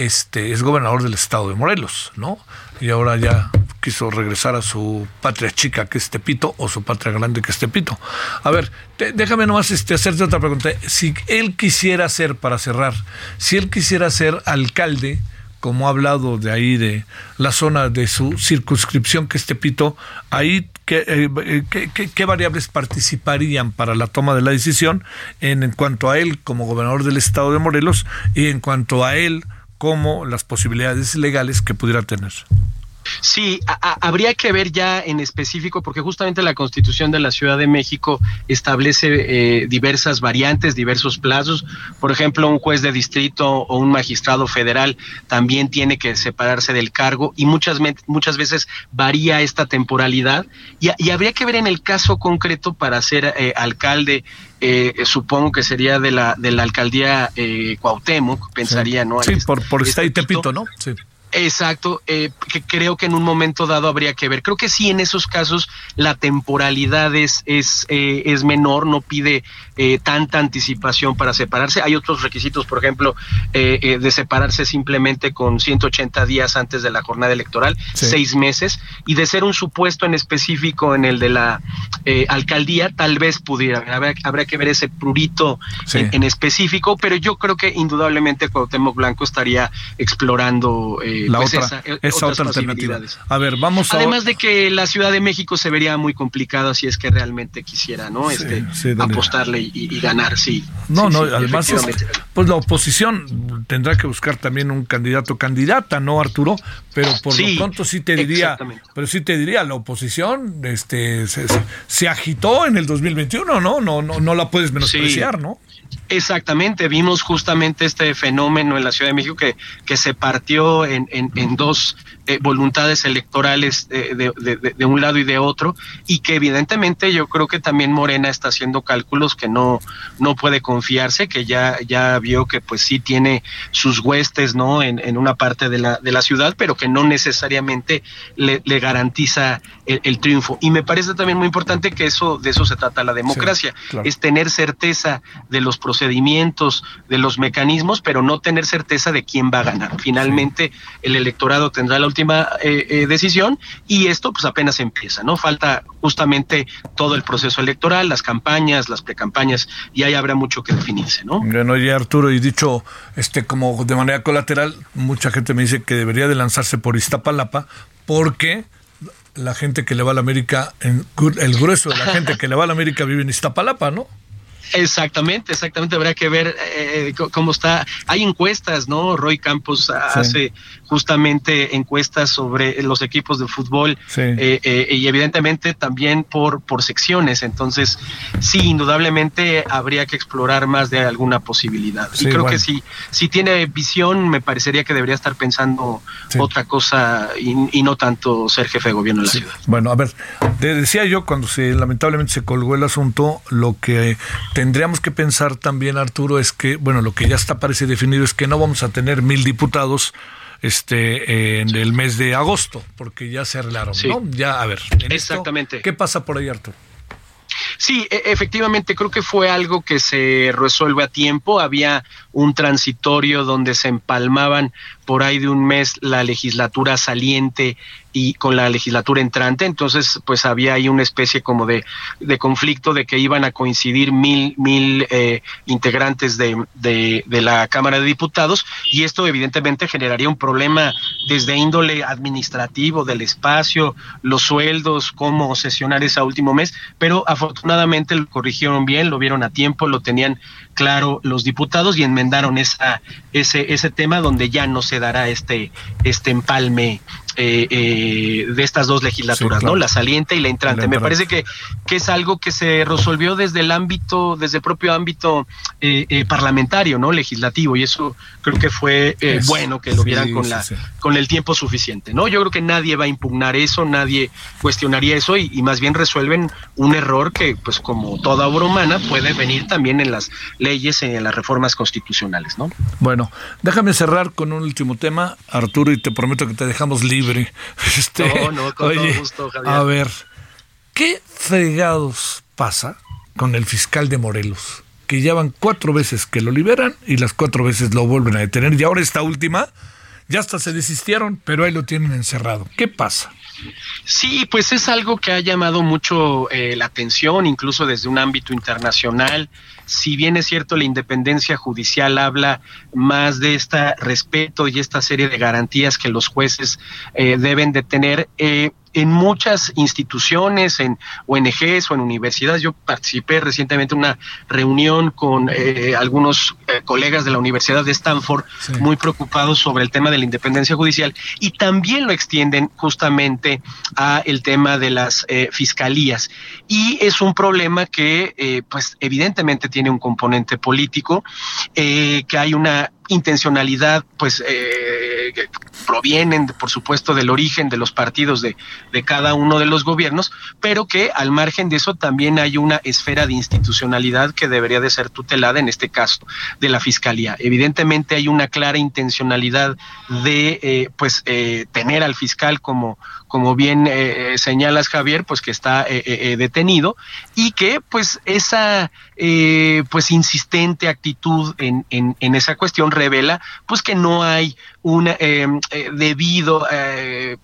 este, es gobernador del estado de Morelos, ¿no? Y ahora ya quiso regresar a su patria chica, que es Tepito, o su patria grande, que es Tepito. A ver, déjame nomás este, hacerte otra pregunta. Si él quisiera ser, para cerrar, si él quisiera ser alcalde, como ha hablado de ahí, de la zona de su circunscripción, que es Tepito, ahí ¿Qué, eh, qué, variables participarían para la toma de la decisión en, cuanto a él como gobernador del estado de Morelos y en cuanto a él como las posibilidades legales que pudiera tener. Sí, habría que ver ya en específico, porque justamente la Constitución de la Ciudad de México establece eh, diversas variantes, diversos plazos. Por ejemplo, un juez de distrito o un magistrado federal también tiene que separarse del cargo y muchas, muchas veces varía esta temporalidad. Y, habría que ver en el caso concreto para ser eh, alcalde eh, supongo que sería de la de la alcaldía eh, Cuauhtémoc, pensaría, ¿no? Sí, por, por este, Tepito, ¿no? Sí. Exacto, eh, que creo que en un momento dado habría que ver. Creo que sí, en esos casos la temporalidad es, es, eh, es menor, no pide eh, tanta anticipación para separarse. Hay otros requisitos, por ejemplo, de separarse simplemente con 180 días antes de la jornada electoral, seis meses, y de ser un supuesto en específico en el de la alcaldía, tal vez pudiera. Habrá, habrá que ver ese prurito en, específico, pero yo creo que indudablemente Cuauhtémoc Blanco estaría explorando la pues otra, esa, otra alternativa. A ver, vamos Además de que la Ciudad de México se vería muy complicada si es que realmente quisiera, ¿no? este, apostarle y, ganar, sí. No, no, además, pues la oposición tendrá que buscar también un candidato candidata, ¿no, Arturo? Pero por lo pronto sí te diría, pero sí te diría, la oposición este se, se agitó en el 2021, ¿no? No, no, no la puedes menospreciar, ¿no? Exactamente, vimos justamente este fenómeno en la Ciudad de México que, que se partió en, en, dos eh, voluntades electorales de, de, un lado y de otro y que evidentemente yo creo que también Morena está haciendo cálculos que no, no puede confiarse, que ya, ya vio que pues sí tiene sus huestes ¿no? en, en una parte de la, de la ciudad, pero que no necesariamente le, le garantiza el, triunfo. Y me parece también muy importante que eso de eso se trata la democracia, es tener certeza de los procedimientos, de los mecanismos, pero no tener certeza de quién va a ganar. Finalmente el electorado tendrá la última eh, eh, decisión y esto pues apenas empieza, ¿no? Falta justamente todo el proceso electoral, las campañas, las precampañas y ahí habrá mucho que definirse, ¿no? Bueno, ya Arturo, y dicho este como de manera colateral, mucha gente me dice que debería de lanzarse por Iztapalapa porque la gente que le va a la América, el grueso de la gente que le va a la América vive en Iztapalapa, ¿no? Exactamente, exactamente. Habrá que ver eh, cómo está. Hay encuestas, ¿no? Roy Campos hace justamente encuestas sobre los equipos de fútbol eh, eh, y evidentemente también por, por secciones. Entonces, sí, indudablemente habría que explorar más de alguna posibilidad. y creo que si, si tiene visión, me parecería que debería estar pensando otra cosa y, no tanto ser jefe de gobierno de la ciudad. Bueno, a ver, decía yo cuando se lamentablemente se colgó el asunto, lo que tendríamos que pensar también, Arturo, es que, bueno, lo que ya está parece definido es que no vamos a tener mil diputados este en el mes de agosto, porque ya se arreglaron, ¿no? Ya, a ver. Exactamente. ¿Qué pasa por ahí, Arturo? Sí, e, efectivamente, creo que fue algo que se resuelve a tiempo. Había un transitorio donde se empalmaban por ahí de un mes la legislatura saliente y con la legislatura entrante, entonces pues había ahí una especie como de, de conflicto de que iban a coincidir mil, mil eh, integrantes de, de, de, la Cámara de Diputados y esto evidentemente generaría un problema desde índole administrativo del espacio, los sueldos, cómo sesionar ese último mes, pero afortunadamente lo corrigieron bien, lo vieron a tiempo, lo tenían claro los diputados y enmendaron esa, ese, ese tema donde ya no se dará este, este empalme eh, eh, de estas dos legislaturas, ¿no? La saliente y la entrante. Me parece que, que es algo que se resolvió desde el ámbito, desde el propio ámbito eh, parlamentario, ¿no? Legislativo, y eso creo que fue bueno que lo vieran con, la, con el tiempo suficiente, ¿no? Yo creo que nadie va a impugnar eso, nadie cuestionaría eso, y, y más bien resuelven un error que, pues como toda obra humana, puede venir también en las leyes, en las reformas constitucionales, ¿no? Bueno, déjame cerrar con un último tema, Arturo, y te prometo que te dejamos libre este, no, no, con todo gusto, Javier. A ver, ¿qué fregados pasa con el fiscal de Morelos? Que ya van cuatro veces que lo liberan y las cuatro veces lo vuelven a detener. Y ahora esta última, ya hasta se desistieron, pero ahí lo tienen encerrado. ¿Qué pasa? Sí, pues es algo que ha llamado mucho eh, la atención, incluso desde un ámbito internacional. Si bien es cierto, la independencia judicial habla más de este respeto y esta serie de garantías que los jueces eh, deben de tener, eh, en muchas instituciones, en ONGs o en universidades. Yo participé recientemente en una reunión con eh, algunos eh, colegas de la Universidad de Stanford muy preocupados sobre el tema de la independencia judicial y también lo extienden justamente a el tema de las eh, fiscalías. Y es un problema que, pues, evidentemente tiene un componente político, que hay una intencionalidad, pues, eh, provienen, por supuesto, del origen de los partidos de, de cada uno de los gobiernos, pero que al margen de eso también hay una esfera de institucionalidad que debería de ser tutelada, en este caso, de la Fiscalía. Evidentemente hay una clara intencionalidad de, eh, pues, eh, tener al fiscal como, como bien señalas, Javier, pues que está detenido y que, pues, esa, pues, insistente actitud en, en, en esa cuestión revela pues que no hay una eh, eh, debido eh,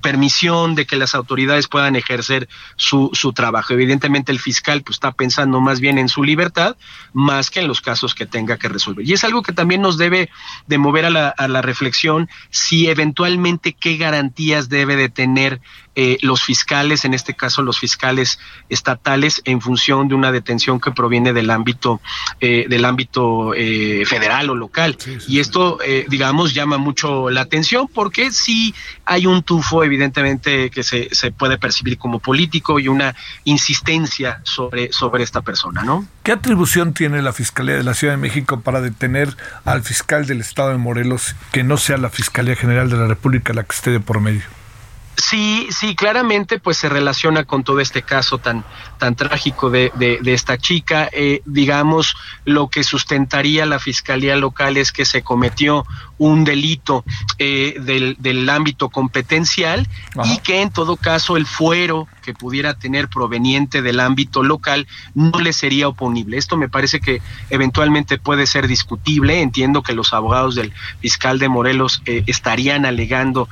permisión de que las autoridades puedan ejercer su, su trabajo. Evidentemente el fiscal pues está pensando más bien en su libertad más que en los casos que tenga que resolver. Y es algo que también nos debe de mover a la, a la reflexión si eventualmente qué garantías debe de tener eh, los fiscales, en este caso los fiscales estatales, en función de una detención que proviene del ámbito, eh, del ámbito eh, federal o local. y esto, digamos, llama mucho la atención porque sí hay un tufo, evidentemente, que se, se puede percibir como político y una insistencia sobre, sobre esta persona, ¿no? ¿Qué atribución tiene la Fiscalía de la Ciudad de México para detener al fiscal del Estado de Morelos que no sea la Fiscalía General de la República la que esté de por medio? Sí, sí, claramente pues se relaciona con todo este caso tan, tan trágico de, de, esta chica. Eh, digamos, lo que sustentaría la Fiscalía Local es que se cometió un delito eh, del, del, ámbito competencial y que en todo caso el fuero que pudiera tener proveniente del ámbito local no le sería oponible. Esto me parece que eventualmente puede ser discutible. Entiendo que los abogados del fiscal de Morelos eh, estarían alegando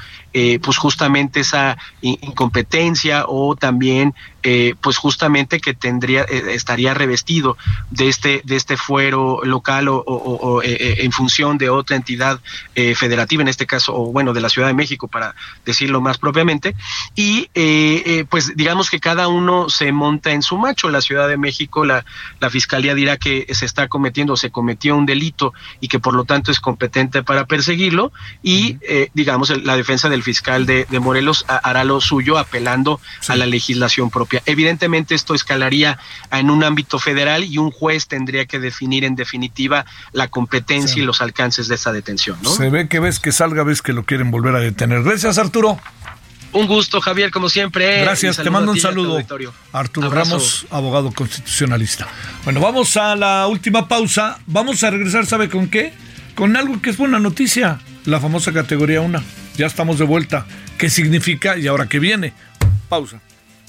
pues justamente esa incompetencia o también eh, pues justamente que tendría eh, estaría revestido de este de este fuero local o, eh, en función de otra entidad federativa en este caso o bueno de la Ciudad de México para decirlo más propiamente. Y pues digamos que cada uno se monta en su macho. La Ciudad de México la la fiscalía dirá que se está cometiendo se cometió un delito y que por lo tanto es competente para perseguirlo. Y digamos la defensa del fiscal de, Morelos hará lo suyo apelando a la legislación propia Evidentemente esto escalaría en un ámbito federal y un juez tendría que definir en definitiva la competencia y los alcances de esa detención. ¿no? Se ve que ves que salga, ves que lo quieren volver a detener. Gracias, Arturo. Un gusto, Javier, como siempre. Gracias, te mando un saludo. Arturo Ramos, abogado constitucionalista. Bueno, vamos a la última pausa. Vamos a regresar, ¿sabe con qué? Con algo que es buena noticia, la famosa categoría 1. Ya estamos de vuelta. ¿Qué significa y ahora qué viene? Pausa.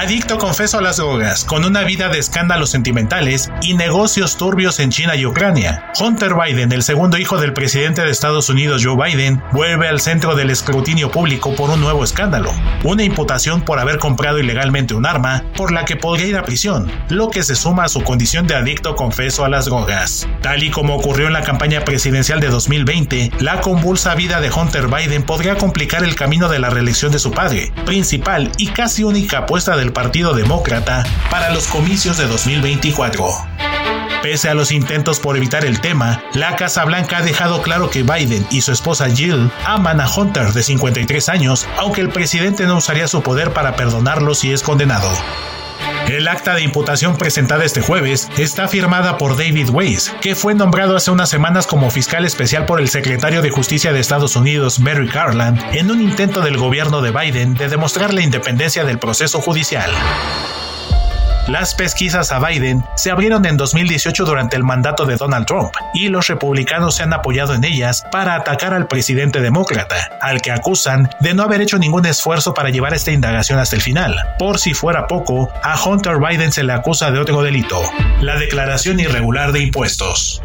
Adicto confeso a las drogas, con una vida de escándalos sentimentales y negocios turbios en China y Ucrania. Hunter Biden, el segundo hijo del presidente de Estados Unidos Joe Biden, vuelve al centro del escrutinio público por un nuevo escándalo. Una imputación por haber comprado ilegalmente un arma, por la que podría ir a prisión, lo que se suma a su condición de adicto confeso a las drogas. Tal y como ocurrió en la campaña presidencial de 2020, la convulsa vida de Hunter Biden podría complicar el camino de la reelección de su padre, principal y casi única apuesta del Partido Demócrata para los comicios de 2024. Pese a los intentos por evitar el tema, la Casa Blanca ha dejado claro que Biden y su esposa Jill aman a Hunter de 53 años, aunque el presidente no usaría su poder para perdonarlo si es condenado. El acta de imputación presentada este jueves está firmada por David Weiss, que fue nombrado hace unas semanas como fiscal especial por el secretario de Justicia de Estados Unidos, Merrick Garland, en un intento del gobierno de Biden de demostrar la independencia del proceso judicial. Las pesquisas a Biden se abrieron en 2018 durante el mandato de Donald Trump y los republicanos se han apoyado en ellas para atacar al presidente demócrata, al que acusan de no haber hecho ningún esfuerzo para llevar esta indagación hasta el final. Por si fuera poco, a Hunter Biden se le acusa de otro delito, la declaración irregular de impuestos.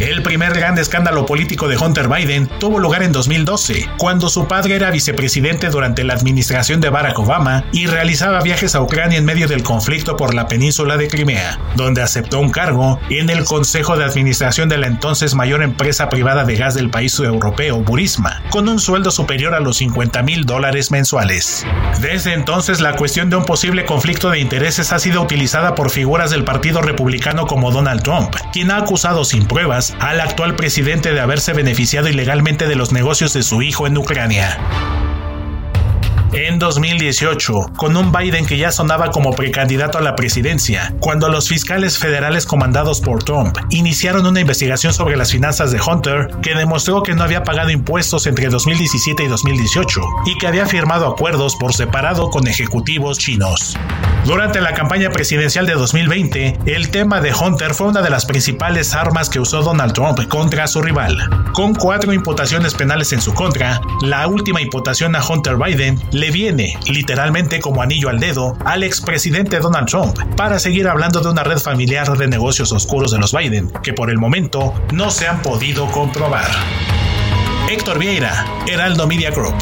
El primer gran escándalo político de Hunter Biden tuvo lugar en 2012, cuando su padre era vicepresidente durante la administración de Barack Obama y realizaba viajes a Ucrania en medio del conflicto por la península de Crimea, donde aceptó un cargo en el Consejo de Administración de la entonces mayor empresa privada de gas del país europeo, Burisma, con un sueldo superior a los 50 mil dólares mensuales. Desde entonces, la cuestión de un posible conflicto de intereses ha sido utilizada por figuras del Partido Republicano como Donald Trump, quien ha acusado sin pruebas al actual presidente de haberse beneficiado ilegalmente de los negocios de su hijo en Ucrania en 2018, con un Biden que ya sonaba como precandidato a la presidencia, cuando los fiscales federales comandados por Trump iniciaron una investigación sobre las finanzas de Hunter que demostró que no había pagado impuestos entre 2017 y 2018 y que había firmado acuerdos por separado con ejecutivos chinos. Durante la campaña presidencial de 2020, el tema de Hunter fue una de las principales armas que usó Donald Trump contra su rival. Con cuatro imputaciones penales en su contra, la última imputación a Hunter Biden le viene literalmente como anillo al dedo al expresidente Donald Trump para seguir hablando de una red familiar de negocios oscuros de los Biden que por el momento no se han podido comprobar. Héctor Vieira, Heraldo Media Group.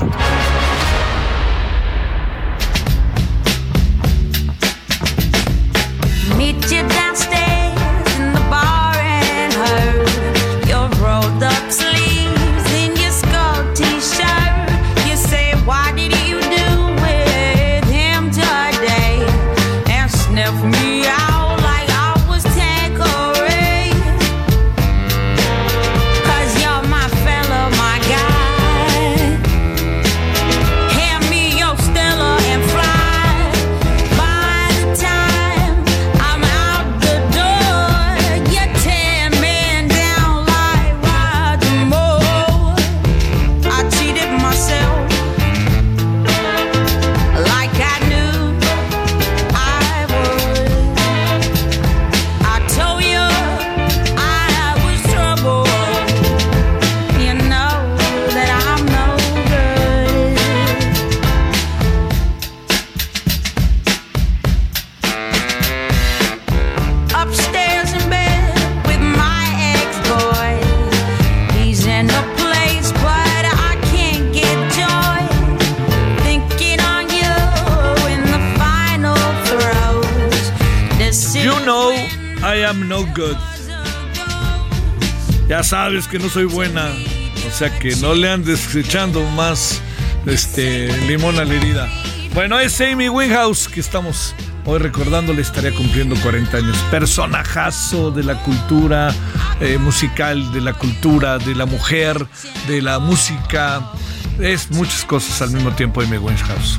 Sabes que no soy buena. O sea que no le andes echando más este limón a la herida. Bueno, es Amy Winehouse que estamos hoy recordándole. Estaría cumpliendo 40 años. Personajazo de la cultura eh, musical, de la cultura, de la mujer, de la música. Es muchas cosas al mismo tiempo Amy Winehouse.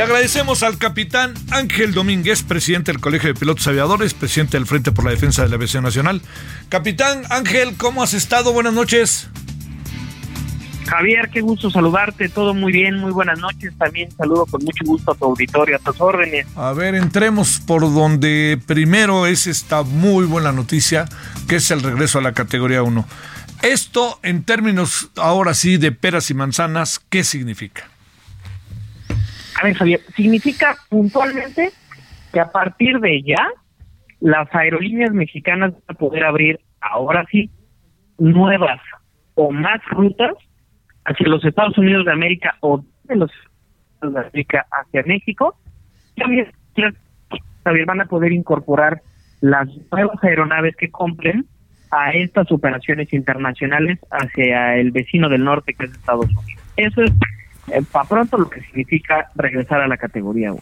Le agradecemos al capitán Ángel Domínguez, presidente del Colegio de Pilotos Aviadores, presidente del Frente por la Defensa de la Aviación Nacional. Capitán Ángel, ¿cómo has estado? Buenas noches. Javier, qué gusto saludarte, todo muy bien, muy buenas noches. También saludo con mucho gusto a tu auditorio, a tus órdenes. A ver, entremos por donde primero es esta muy buena noticia, que es el regreso a la categoría 1. Esto, en términos ahora sí de peras y manzanas, ¿qué significa? A ver, Javier, significa puntualmente que a partir de ya las aerolíneas mexicanas van a poder abrir ahora sí nuevas o más rutas hacia los Estados Unidos de América o de los Estados de América hacia México. También, Javier, van a poder incorporar las nuevas aeronaves que compren a estas operaciones internacionales hacia el vecino del norte que es Estados Unidos. Eso es para pronto lo que significa regresar a la categoría 1.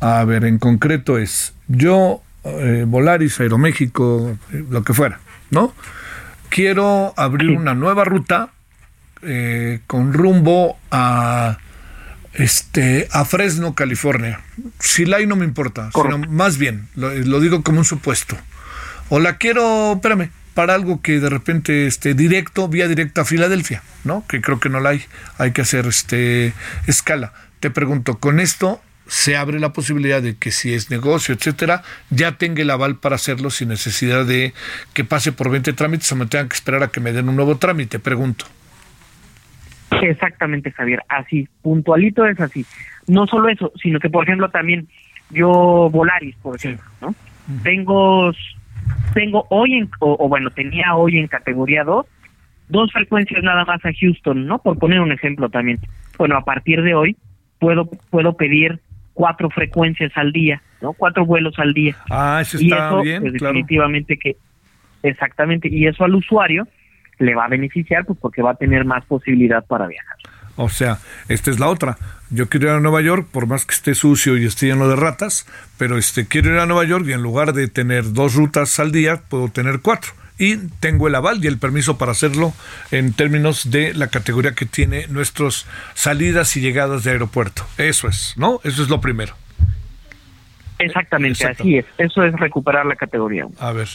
A ver, en concreto es, yo, eh, Volaris, Aeroméxico, eh, lo que fuera, ¿no? Quiero abrir una nueva ruta eh, con rumbo a este a Fresno, California. Si la hay no me importa, sino más bien, lo, lo digo como un supuesto. O la quiero, espérame, para algo que de repente esté directo, vía directa a Filadelfia, ¿no? Que creo que no la hay. Hay que hacer este escala. Te pregunto, con esto se abre la posibilidad de que si es negocio, etcétera, ya tenga el aval para hacerlo sin necesidad de que pase por 20 trámites o me tengan que esperar a que me den un nuevo trámite, pregunto. Exactamente, Javier, así, puntualito es así. No solo eso, sino que, por ejemplo, también yo, Volaris, por ejemplo, ¿no? Tengo, tengo hoy, en, o, o bueno, tenía hoy en categoría 2, dos frecuencias nada más a Houston, ¿no? Por poner un ejemplo también. Bueno, a partir de hoy puedo, puedo pedir cuatro frecuencias al día, ¿no? Cuatro vuelos al día. Ah, eso y está eso, bien, pues, claro. definitivamente que, exactamente, y eso al usuario le va a beneficiar, pues porque va a tener más posibilidad para viajar. O sea, esta es la otra. Yo quiero ir a Nueva York, por más que esté sucio y esté lleno de ratas, pero este quiero ir a Nueva York y en lugar de tener dos rutas al día, puedo tener cuatro. Y tengo el aval y el permiso para hacerlo en términos de la categoría que tiene nuestras salidas y llegadas de aeropuerto. Eso es, ¿no? Eso es lo primero. Exactamente, así es. Eso es recuperar la categoría 1. A ver.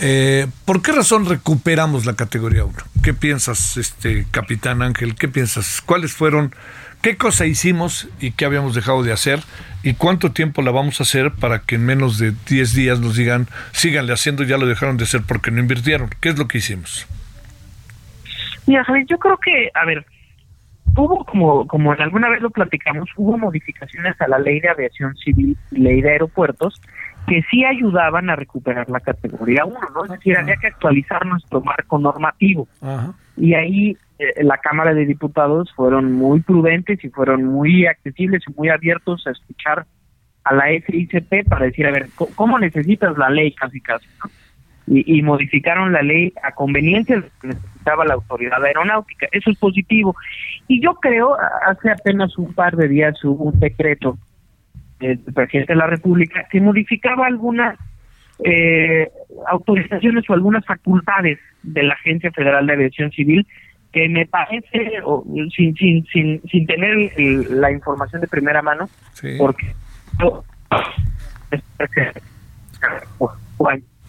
Eh, ¿Por qué razón recuperamos la categoría 1? ¿Qué piensas, este capitán Ángel? ¿Qué piensas? ¿Cuáles fueron, qué cosa hicimos y qué habíamos dejado de hacer? ¿Y cuánto tiempo la vamos a hacer para que en menos de 10 días nos digan, síganle haciendo, ya lo dejaron de hacer porque no invirtieron? ¿Qué es lo que hicimos? Mira, Javier, yo creo que, a ver, hubo, como, como alguna vez lo platicamos, hubo modificaciones a la ley de aviación civil y ley de aeropuertos que sí ayudaban a recuperar la categoría 1, ¿no? Es decir, había que actualizar nuestro marco normativo. Y ahí eh, la Cámara de Diputados fueron muy prudentes y fueron muy accesibles y muy abiertos a escuchar a la FICP para decir, a ver, ¿cómo necesitas la ley casi casi? ¿no? y, modificaron la ley a conveniencia que necesitaba la autoridad aeronáutica. Eso es positivo. Y yo creo, hace apenas un par de días hubo un decreto del presidente de la República que modificaba algunas eh, autorizaciones o algunas facultades de la Agencia Federal de Aviación Civil que me parece, sin, sin, sin, sin tener la información de primera mano, porque...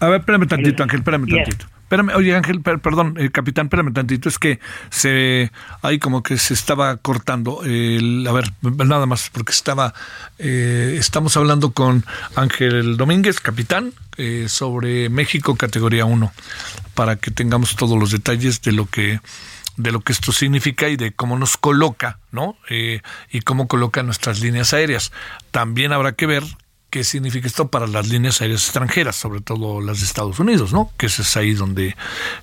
A ver, espérame tantito, Ángel, espérame tantito. Espérame, oye Ángel, perdón, eh, capitán, espérame tantito, es que se ahí como que se estaba cortando. A ver, nada más, porque estaba, eh, estamos hablando con Ángel Domínguez, capitán, eh, sobre México categoría 1, para que tengamos todos los detalles de lo que de lo que esto significa y de cómo nos coloca, ¿no? y cómo coloca nuestras líneas aéreas. También habrá que ver qué significa esto para las líneas aéreas extranjeras, sobre todo las de Estados Unidos, ¿no? Que es ahí donde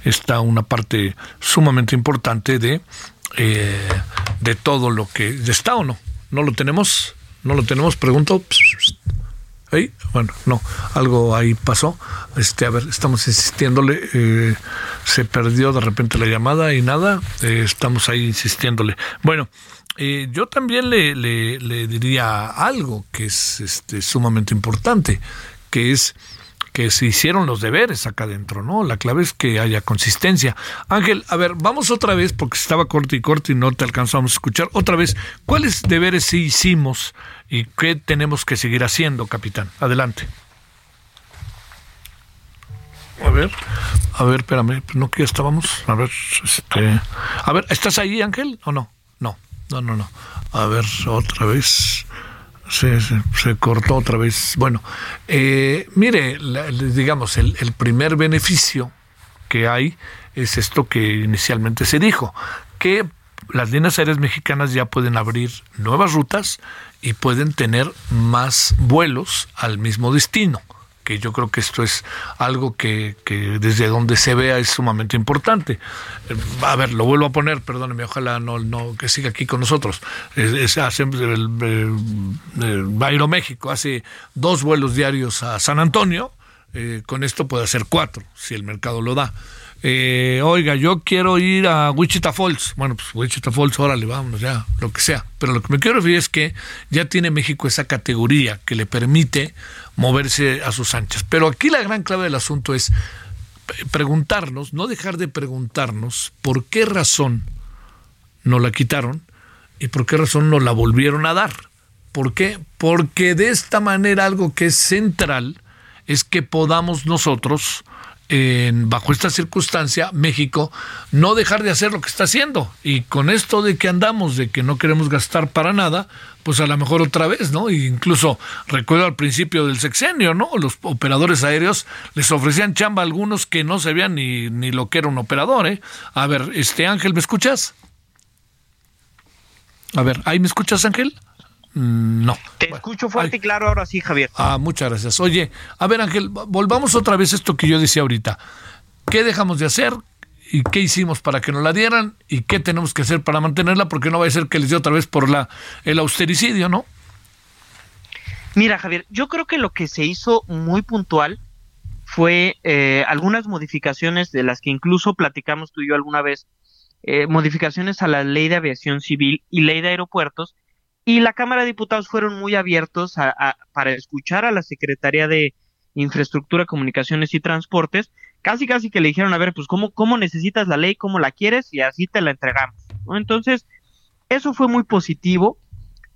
está una parte sumamente importante de, eh, de todo lo que está o no. ¿No lo tenemos? ¿No lo tenemos? Pregunto. Bueno, no, algo ahí pasó. Este, a ver, estamos insistiéndole. Eh, se perdió de repente la llamada y nada. Eh, estamos ahí insistiéndole. Bueno, eh, yo también le, le, diría algo que es este, sumamente importante, que es que se hicieron los deberes acá adentro, ¿no? La clave es que haya consistencia. Ángel, a ver, vamos otra vez, porque estaba corto y corto y no te alcanzamos a escuchar. Otra vez, ¿cuáles deberes sí hicimos y qué tenemos que seguir haciendo, capitán? Adelante. A ver, a ver, espérame, no que ya estábamos. A ver, este, a ver, ¿estás ahí, Ángel, o no? No, no, no. A ver, otra vez. Se, se, cortó otra vez. Bueno, eh, mire, digamos, el, el primer beneficio que hay es esto que inicialmente se dijo, que las líneas aéreas mexicanas ya pueden abrir nuevas rutas y pueden tener más vuelos al mismo destino que yo creo que esto es algo que, desde donde se vea es sumamente importante. Eh, a ver, lo vuelvo a poner, perdóneme, ojalá no, no que siga aquí con nosotros. Es, el, Aeroméxico hace dos vuelos diarios a San Antonio, eh, con esto puede hacer cuatro, si el mercado lo da. Eh, oiga, yo quiero ir a Wichita Falls. Bueno, pues Wichita Falls, órale, vámonos ya, lo que sea. Pero lo que me quiero referir es que ya tiene México esa categoría que le permite moverse a sus anchas. Pero aquí la gran clave del asunto es preguntarnos, no dejar de preguntarnos por qué razón no la quitaron y por qué razón no la volvieron a dar. ¿Por qué? Porque de esta manera algo que es central es que podamos nosotros bajo esta circunstancia, México no dejar de hacer lo que está haciendo. Y con esto de que andamos, de que no queremos gastar para nada, pues a lo mejor otra vez, ¿no? E incluso recuerdo al principio del sexenio, ¿no? Los operadores aéreos les ofrecían chamba a algunos que no sabían ni, ni lo que era un operador, ¿eh? A ver, este Ángel, ¿me escuchas? A ver, ¿ahí me escuchas, Ángel? Mm, no. Te escucho fuerte y claro ahora sí, Javier. Ah, muchas gracias. Oye, a ver Ángel, volvamos otra vez a esto que yo decía ahorita. ¿Qué dejamos de hacer? ¿Y qué hicimos para que nos la dieran? ¿Y qué tenemos que hacer para mantenerla? Porque no va a ser que les dio otra vez por la, el austericidio, ¿no? Mira, Javier, yo creo que lo que se hizo muy puntual fue eh, algunas modificaciones de las que incluso platicamos tú y yo alguna vez eh, modificaciones a la ley de aviación civil y ley de aeropuertos, y la Cámara de Diputados fueron muy abiertos para escuchar a la Secretaría de Infraestructura, Comunicaciones y Transportes, casi casi que le dijeron, a ver, pues cómo, cómo necesitas la ley, cómo la quieres, y así te la entregamos. ¿no? Entonces, eso fue muy positivo.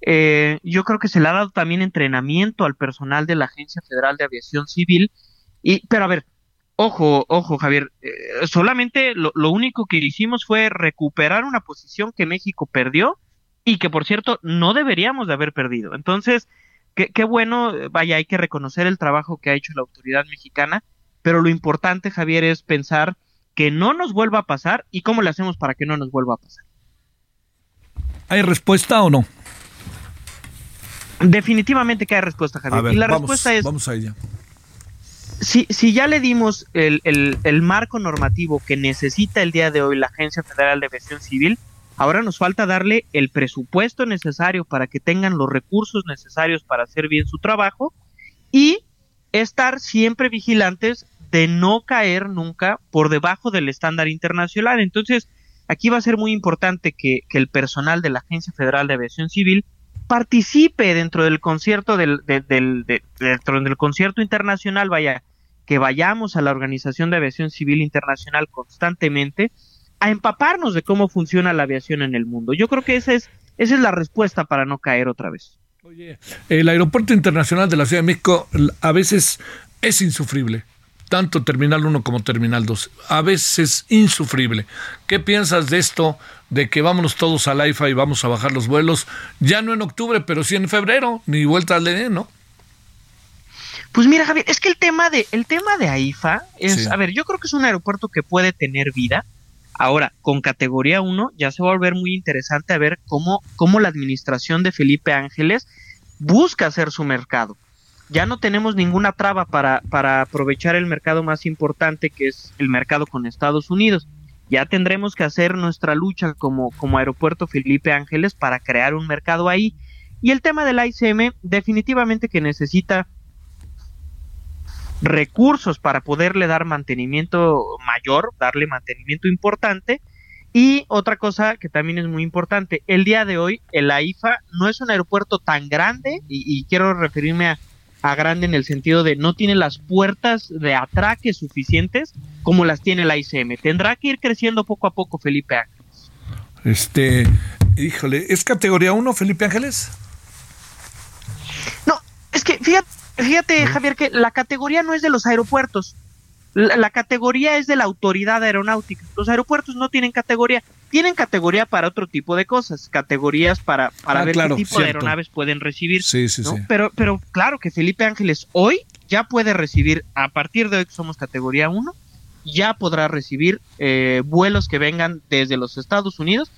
Eh, yo creo que se le ha dado también entrenamiento al personal de la Agencia Federal de Aviación Civil. Y, pero a ver, ojo, ojo, Javier, eh, solamente lo, lo, único que hicimos fue recuperar una posición que México perdió y que, por cierto, no deberíamos de haber perdido. Entonces, qué, qué bueno, vaya, hay que reconocer el trabajo que ha hecho la autoridad mexicana, pero lo importante, Javier, es pensar que no nos vuelva a pasar y cómo le hacemos para que no nos vuelva a pasar. ¿Hay respuesta o no? Definitivamente que hay respuesta, Javier. Ver, y la vamos, respuesta es... Vamos a ella. Si, si ya le dimos el, el, el, marco normativo que necesita el día de hoy la Agencia Federal de Aviación Civil, ahora nos falta darle el presupuesto necesario para que tengan los recursos necesarios para hacer bien su trabajo y estar siempre vigilantes de no caer nunca por debajo del estándar internacional. Entonces, aquí va a ser muy importante que, que el personal de la Agencia Federal de Aviación Civil participe dentro del concierto del, del, del, de, dentro del concierto internacional, vaya, que vayamos a la Organización de Aviación Civil Internacional constantemente a empaparnos de cómo funciona la aviación en el mundo. Yo creo que esa es, esa es la respuesta para no caer otra vez. Oye, el Aeropuerto Internacional de la Ciudad de México a veces es insufrible tanto Terminal 1 como Terminal 2. A veces es insufrible. ¿Qué piensas de esto? De que vámonos todos al AIFA y vamos a bajar los vuelos, ya no en octubre, pero sí en febrero, ni vueltas le den, ¿no? Pues mira, Javier, es que el tema de, el tema de AIFA es, sí. a ver, yo creo que es un aeropuerto que puede tener vida. Ahora, con categoría 1 ya se va a volver muy interesante a ver cómo, cómo la administración de Felipe Ángeles busca hacer su mercado ya no tenemos ninguna traba para, para aprovechar el mercado más importante que es el mercado con Estados Unidos. Ya tendremos que hacer nuestra lucha como, como aeropuerto Felipe Ángeles para crear un mercado ahí. Y el tema del ICM definitivamente que necesita recursos para poderle dar mantenimiento mayor, darle mantenimiento importante. Y otra cosa que también es muy importante, el día de hoy el AIFA no es un aeropuerto tan grande y, y quiero referirme a, a grande en el sentido de no tiene las puertas de atraque suficientes como las tiene la ICM. Tendrá que ir creciendo poco a poco Felipe Ángeles. Este, híjole, ¿es categoría 1 Felipe Ángeles? No, es que fíjate, fíjate. Javier, que la categoría no es de los aeropuertos. La, la, categoría es de la autoridad aeronáutica. Los aeropuertos no tienen categoría. Tienen categoría para otro tipo de cosas, categorías para, para ah, ver claro, qué tipo cierto. de aeronaves pueden recibir. Sí, sí, ¿no? sí. Pero, pero claro que Felipe Ángeles hoy ya puede recibir, a partir de hoy que somos categoría 1, ya podrá recibir eh, vuelos que vengan desde los Estados Unidos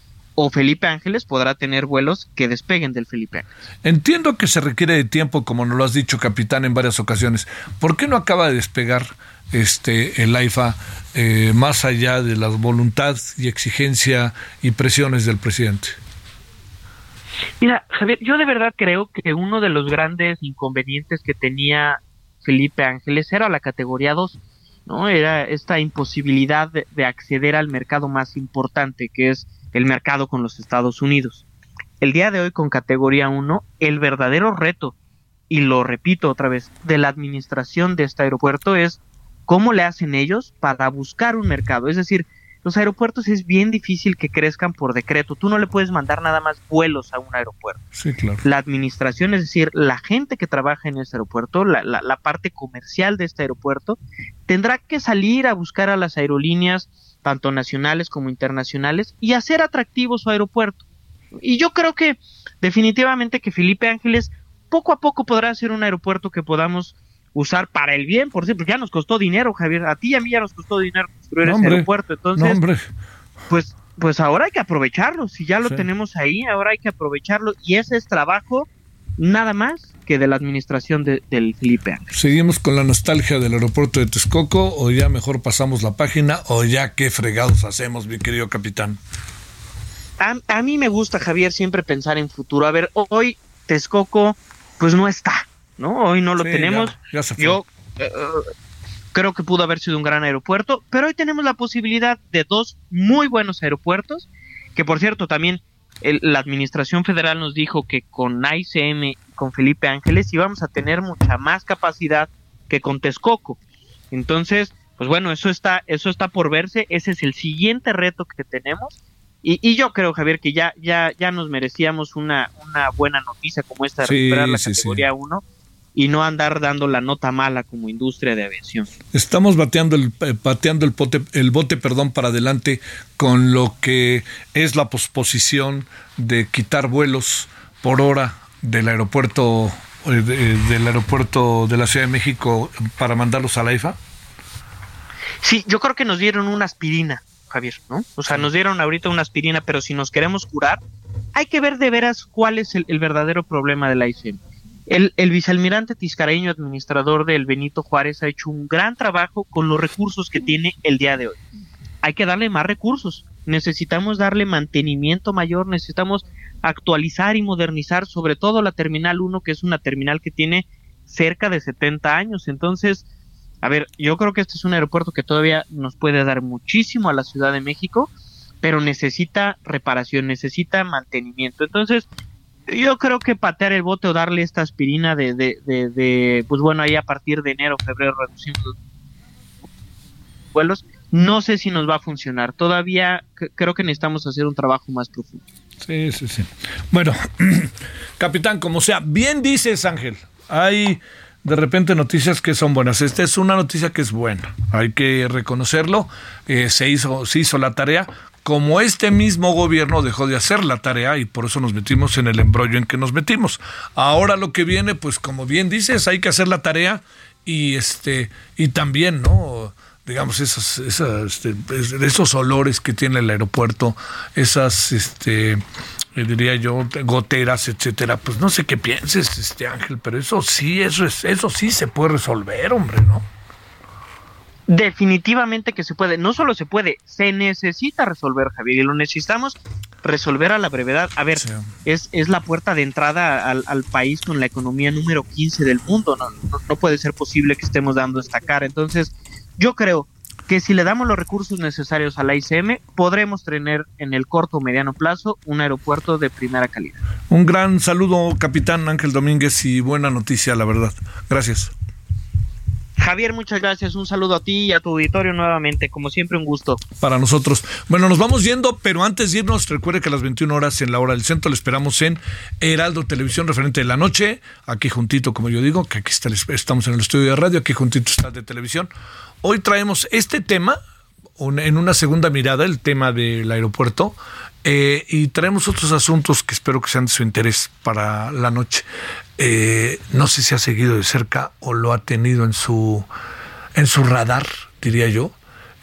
o Felipe Ángeles podrá tener vuelos que despeguen del Felipe Ángeles. Entiendo que se requiere de tiempo, como nos lo has dicho, capitán, en varias ocasiones. ¿Por qué no acaba de despegar este el AIFA eh, más allá de la voluntad y exigencia y presiones del presidente? Mira, Javier, yo de verdad creo que uno de los grandes inconvenientes que tenía Felipe Ángeles era la categoría 2, ¿no? Era esta imposibilidad de, de acceder al mercado más importante, que es el mercado con los Estados Unidos. El día de hoy con categoría 1, el verdadero reto, y lo repito otra vez, de la administración de este aeropuerto es cómo le hacen ellos para buscar un mercado. Es decir, los aeropuertos es bien difícil que crezcan por decreto. Tú no le puedes mandar nada más vuelos a un aeropuerto. Sí, claro. La administración, es decir, la gente que trabaja en este aeropuerto, la, la, la parte comercial de este aeropuerto, tendrá que salir a buscar a las aerolíneas tanto nacionales como internacionales, y hacer atractivo su aeropuerto. Y yo creo que definitivamente que Felipe Ángeles poco a poco podrá ser un aeropuerto que podamos usar para el bien, por ejemplo, ya nos costó dinero, Javier, a ti y a mí ya nos costó dinero construir no, ese aeropuerto, entonces, no, pues, pues ahora hay que aprovecharlo, si ya lo sí. tenemos ahí, ahora hay que aprovecharlo, y ese es trabajo nada más que de la administración de, del Felipe Ángeles. ¿Seguimos con la nostalgia del aeropuerto de Texcoco o ya mejor pasamos la página o ya qué fregados hacemos, mi querido capitán? A, a mí me gusta, Javier, siempre pensar en futuro. A ver, hoy Texcoco pues no está, ¿no? Hoy no lo Sí, tenemos. ya- ya. Yo, eh, Creo que pudo haber sido un gran aeropuerto, pero hoy tenemos la posibilidad de dos muy buenos aeropuertos, que por cierto también la Administración Federal nos dijo que con AICM y con Felipe Ángeles íbamos a tener mucha más capacidad que con Texcoco. Entonces, pues bueno, eso está, eso está por verse, ese es el siguiente reto que tenemos. Y, yo creo, Javier, que ya, ya, ya nos merecíamos una, una buena noticia como esta de recuperar la categoría 1 y no andar dando la nota mala como industria de aviación. Estamos bateando el, eh, pateando el bote, el bote perdón, para adelante con lo que es la posposición de quitar vuelos por hora del aeropuerto eh, del aeropuerto de la Ciudad de México para mandarlos a la IFA. Sí, yo creo que nos dieron una aspirina, Javier, ¿no? O sea, nos dieron ahorita una aspirina, pero si nos queremos curar, hay que ver de veras cuál es el, el verdadero problema de la ICM. El, vicealmirante Tiscareño, administrador del Benito Juárez, ha hecho un gran trabajo con los recursos que tiene el día de hoy. Hay que darle más recursos. Necesitamos darle mantenimiento mayor, necesitamos actualizar y modernizar sobre todo la Terminal 1, que es una terminal que tiene cerca de 70 años. Entonces, a ver, yo creo que este es un aeropuerto que todavía nos puede dar muchísimo a la Ciudad de México, pero necesita reparación, necesita mantenimiento. Entonces, yo creo que patear el bote o darle esta aspirina de, de, pues bueno, ahí a partir de enero, febrero reducimos los vuelos, no sé si nos va a funcionar. Todavía creo que necesitamos hacer un trabajo más profundo. Sí, sí, sí. Bueno, capitán, como sea, bien dices, Ángel, hay de repente noticias que son buenas. Esta es una noticia que es buena, hay que reconocerlo. Eh, se, hizo, se hizo la tarea como este mismo gobierno dejó de hacer la tarea y por eso nos metimos en el embrollo en que nos metimos. Ahora lo que viene, pues como bien dices, hay que hacer la tarea y este y también, ¿no? digamos esos este, esos olores que tiene el aeropuerto, esas este eh, diría yo goteras, etcétera, pues no sé qué pienses, este Ángel, pero eso sí, eso es eso sí se puede resolver, hombre, ¿no? Definitivamente que se puede, no solo se puede, se necesita resolver, Javier, y lo necesitamos resolver a la brevedad. A ver, es, es la puerta de entrada al, país con la economía número 15 del mundo, no, no, puede ser posible que estemos dando esta cara. Entonces, yo creo que si le damos los recursos necesarios a la ICM, podremos tener en el corto o mediano plazo un aeropuerto de primera calidad. Un gran saludo, capitán Ángel Domínguez, y buena noticia, la verdad. Gracias. Javier, muchas gracias. Un saludo a ti y a tu auditorio nuevamente. Como siempre, un gusto. Para nosotros. Bueno, nos vamos yendo, pero antes de irnos, recuerde que a las 21 horas en la hora del centro le esperamos en Heraldo Televisión, referente de la noche. Aquí juntito, como yo digo, que aquí está, estamos en el estudio de radio, aquí juntito está de televisión. Hoy traemos este tema, en una segunda mirada, el tema del aeropuerto. Eh, y traemos otros asuntos que espero que sean de su interés para la noche. Eh, no sé si ha seguido de cerca o lo ha tenido en su, en su radar, diría yo,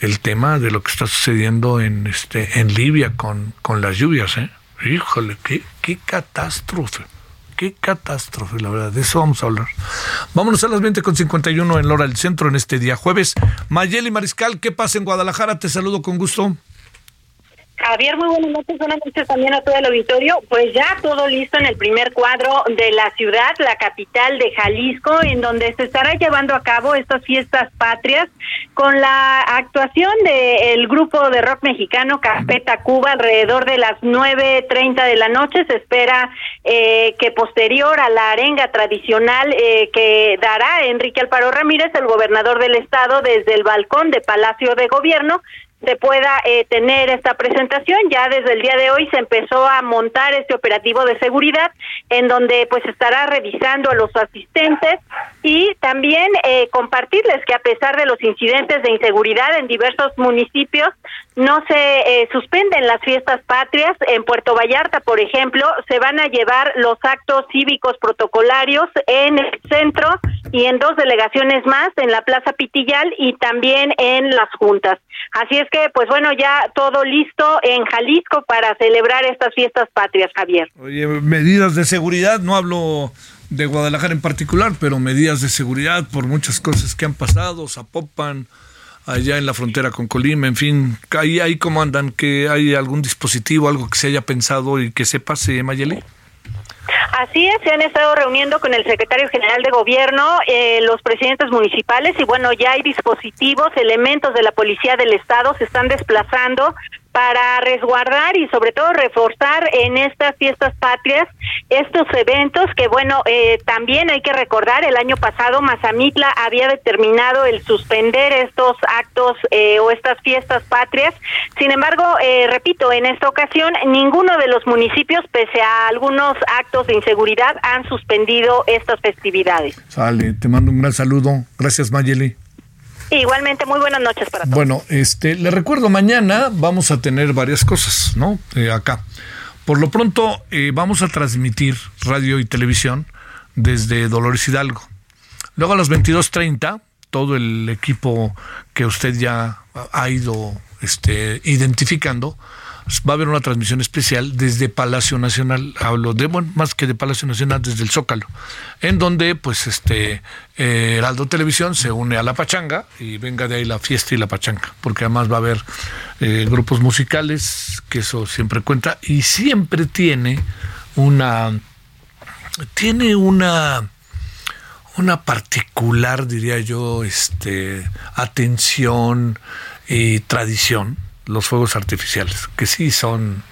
el tema de lo que está sucediendo en, este, en Libia con, con las lluvias. ¿eh? Híjole, qué, qué catástrofe. Qué catástrofe, la verdad. De eso vamos a hablar. Vámonos a las 20.51 en Lora del Centro en este día jueves. Mayeli Mariscal, ¿qué pasa en Guadalajara? Te saludo con gusto. Javier, muy buenas noches, buenas noches también a todo el auditorio. Pues ya todo listo en el primer cuadro de la ciudad, la capital de Jalisco, en donde se estará llevando a cabo estas fiestas patrias con la actuación del grupo de rock mexicano Carpeta Cuba alrededor de las 9.30 de la noche. Se espera eh, que posterior a la arenga tradicional eh, que dará Enrique Alparo Ramírez, el gobernador del estado, desde el balcón de Palacio de Gobierno, se pueda eh, tener esta presentación. Ya desde el día de hoy se empezó a montar este operativo de seguridad en donde pues estará revisando a los asistentes y también eh, compartirles que a pesar de los incidentes de inseguridad en diversos municipios no se eh, suspenden las fiestas patrias. En Puerto Vallarta, por ejemplo, se van a llevar los actos cívicos protocolarios en el centro y en dos delegaciones más, en la Plaza Pitillal y también en las juntas. Así es que, pues bueno, ya todo listo en Jalisco para celebrar estas fiestas patrias, Javier. Oye, medidas de seguridad, no hablo de Guadalajara en particular, pero medidas de seguridad por muchas cosas que han pasado, Zapopan, allá en la frontera con Colima, en fin, ahí, ahí cómo andan, que hay algún dispositivo, algo que se haya pensado y que se pase, Mayeli. Así es, se han estado reuniendo con el secretario general de gobierno, eh, los presidentes municipales y bueno, ya hay dispositivos, elementos de la policía del estado se están desplazando para resguardar y sobre todo reforzar en estas fiestas patrias estos eventos que bueno eh, también hay que recordar el año pasado Mazamitla había determinado el suspender estos actos eh, o estas fiestas patrias. Sin embargo eh, repito en esta ocasión ninguno de los municipios pese a algunos actos de inseguridad han suspendido estas festividades. Sale te mando un gran saludo. Gracias Mayeli Igualmente, muy buenas noches para todos. Bueno, este, le recuerdo, mañana vamos a tener varias cosas, ¿no? Eh, acá. Por lo pronto, eh, vamos a transmitir radio y televisión desde Dolores Hidalgo. Luego a las 22.30, todo el equipo que usted ya ha ido este, identificando, va a haber una transmisión especial desde Palacio Nacional, hablo de, bueno, más que de Palacio Nacional, desde el Zócalo, en donde pues este eh, Heraldo Televisión se une a la pachanga y venga de ahí la fiesta y la pachanga, porque además va a haber eh, grupos musicales, que eso siempre cuenta, y siempre tiene una, tiene una, una particular, diría yo, este, atención y tradición los fuegos artificiales, que sí son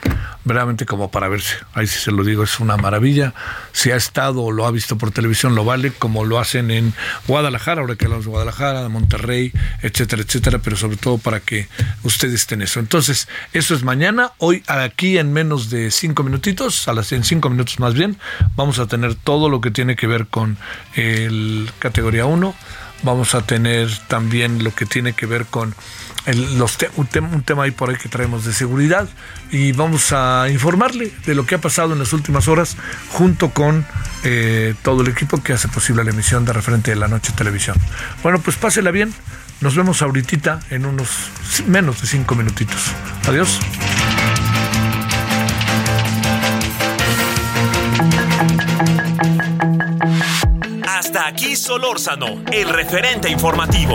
verdaderamente como para verse. Ahí sí se lo digo, es una maravilla. Si ha estado o lo ha visto por televisión, lo vale, como lo hacen en Guadalajara, ahora que hablamos de Guadalajara, de Monterrey, etcétera, etcétera, pero sobre todo para que ustedes estén eso. Entonces, eso es mañana. Hoy, aquí en menos de cinco minutitos, a las en cinco minutos más bien, vamos a tener todo lo que tiene que ver con el categoría 1. Vamos a tener también lo que tiene que ver con los un, tema ahí por ahí que traemos de seguridad y vamos a informarle de lo que ha pasado en las últimas horas junto con eh, todo el equipo que hace posible la emisión de referente de la noche televisión. Bueno, pues pásela bien. Nos vemos ahorita en unos menos de cinco minutitos. Adiós. Hasta aquí Solórzano, el referente informativo.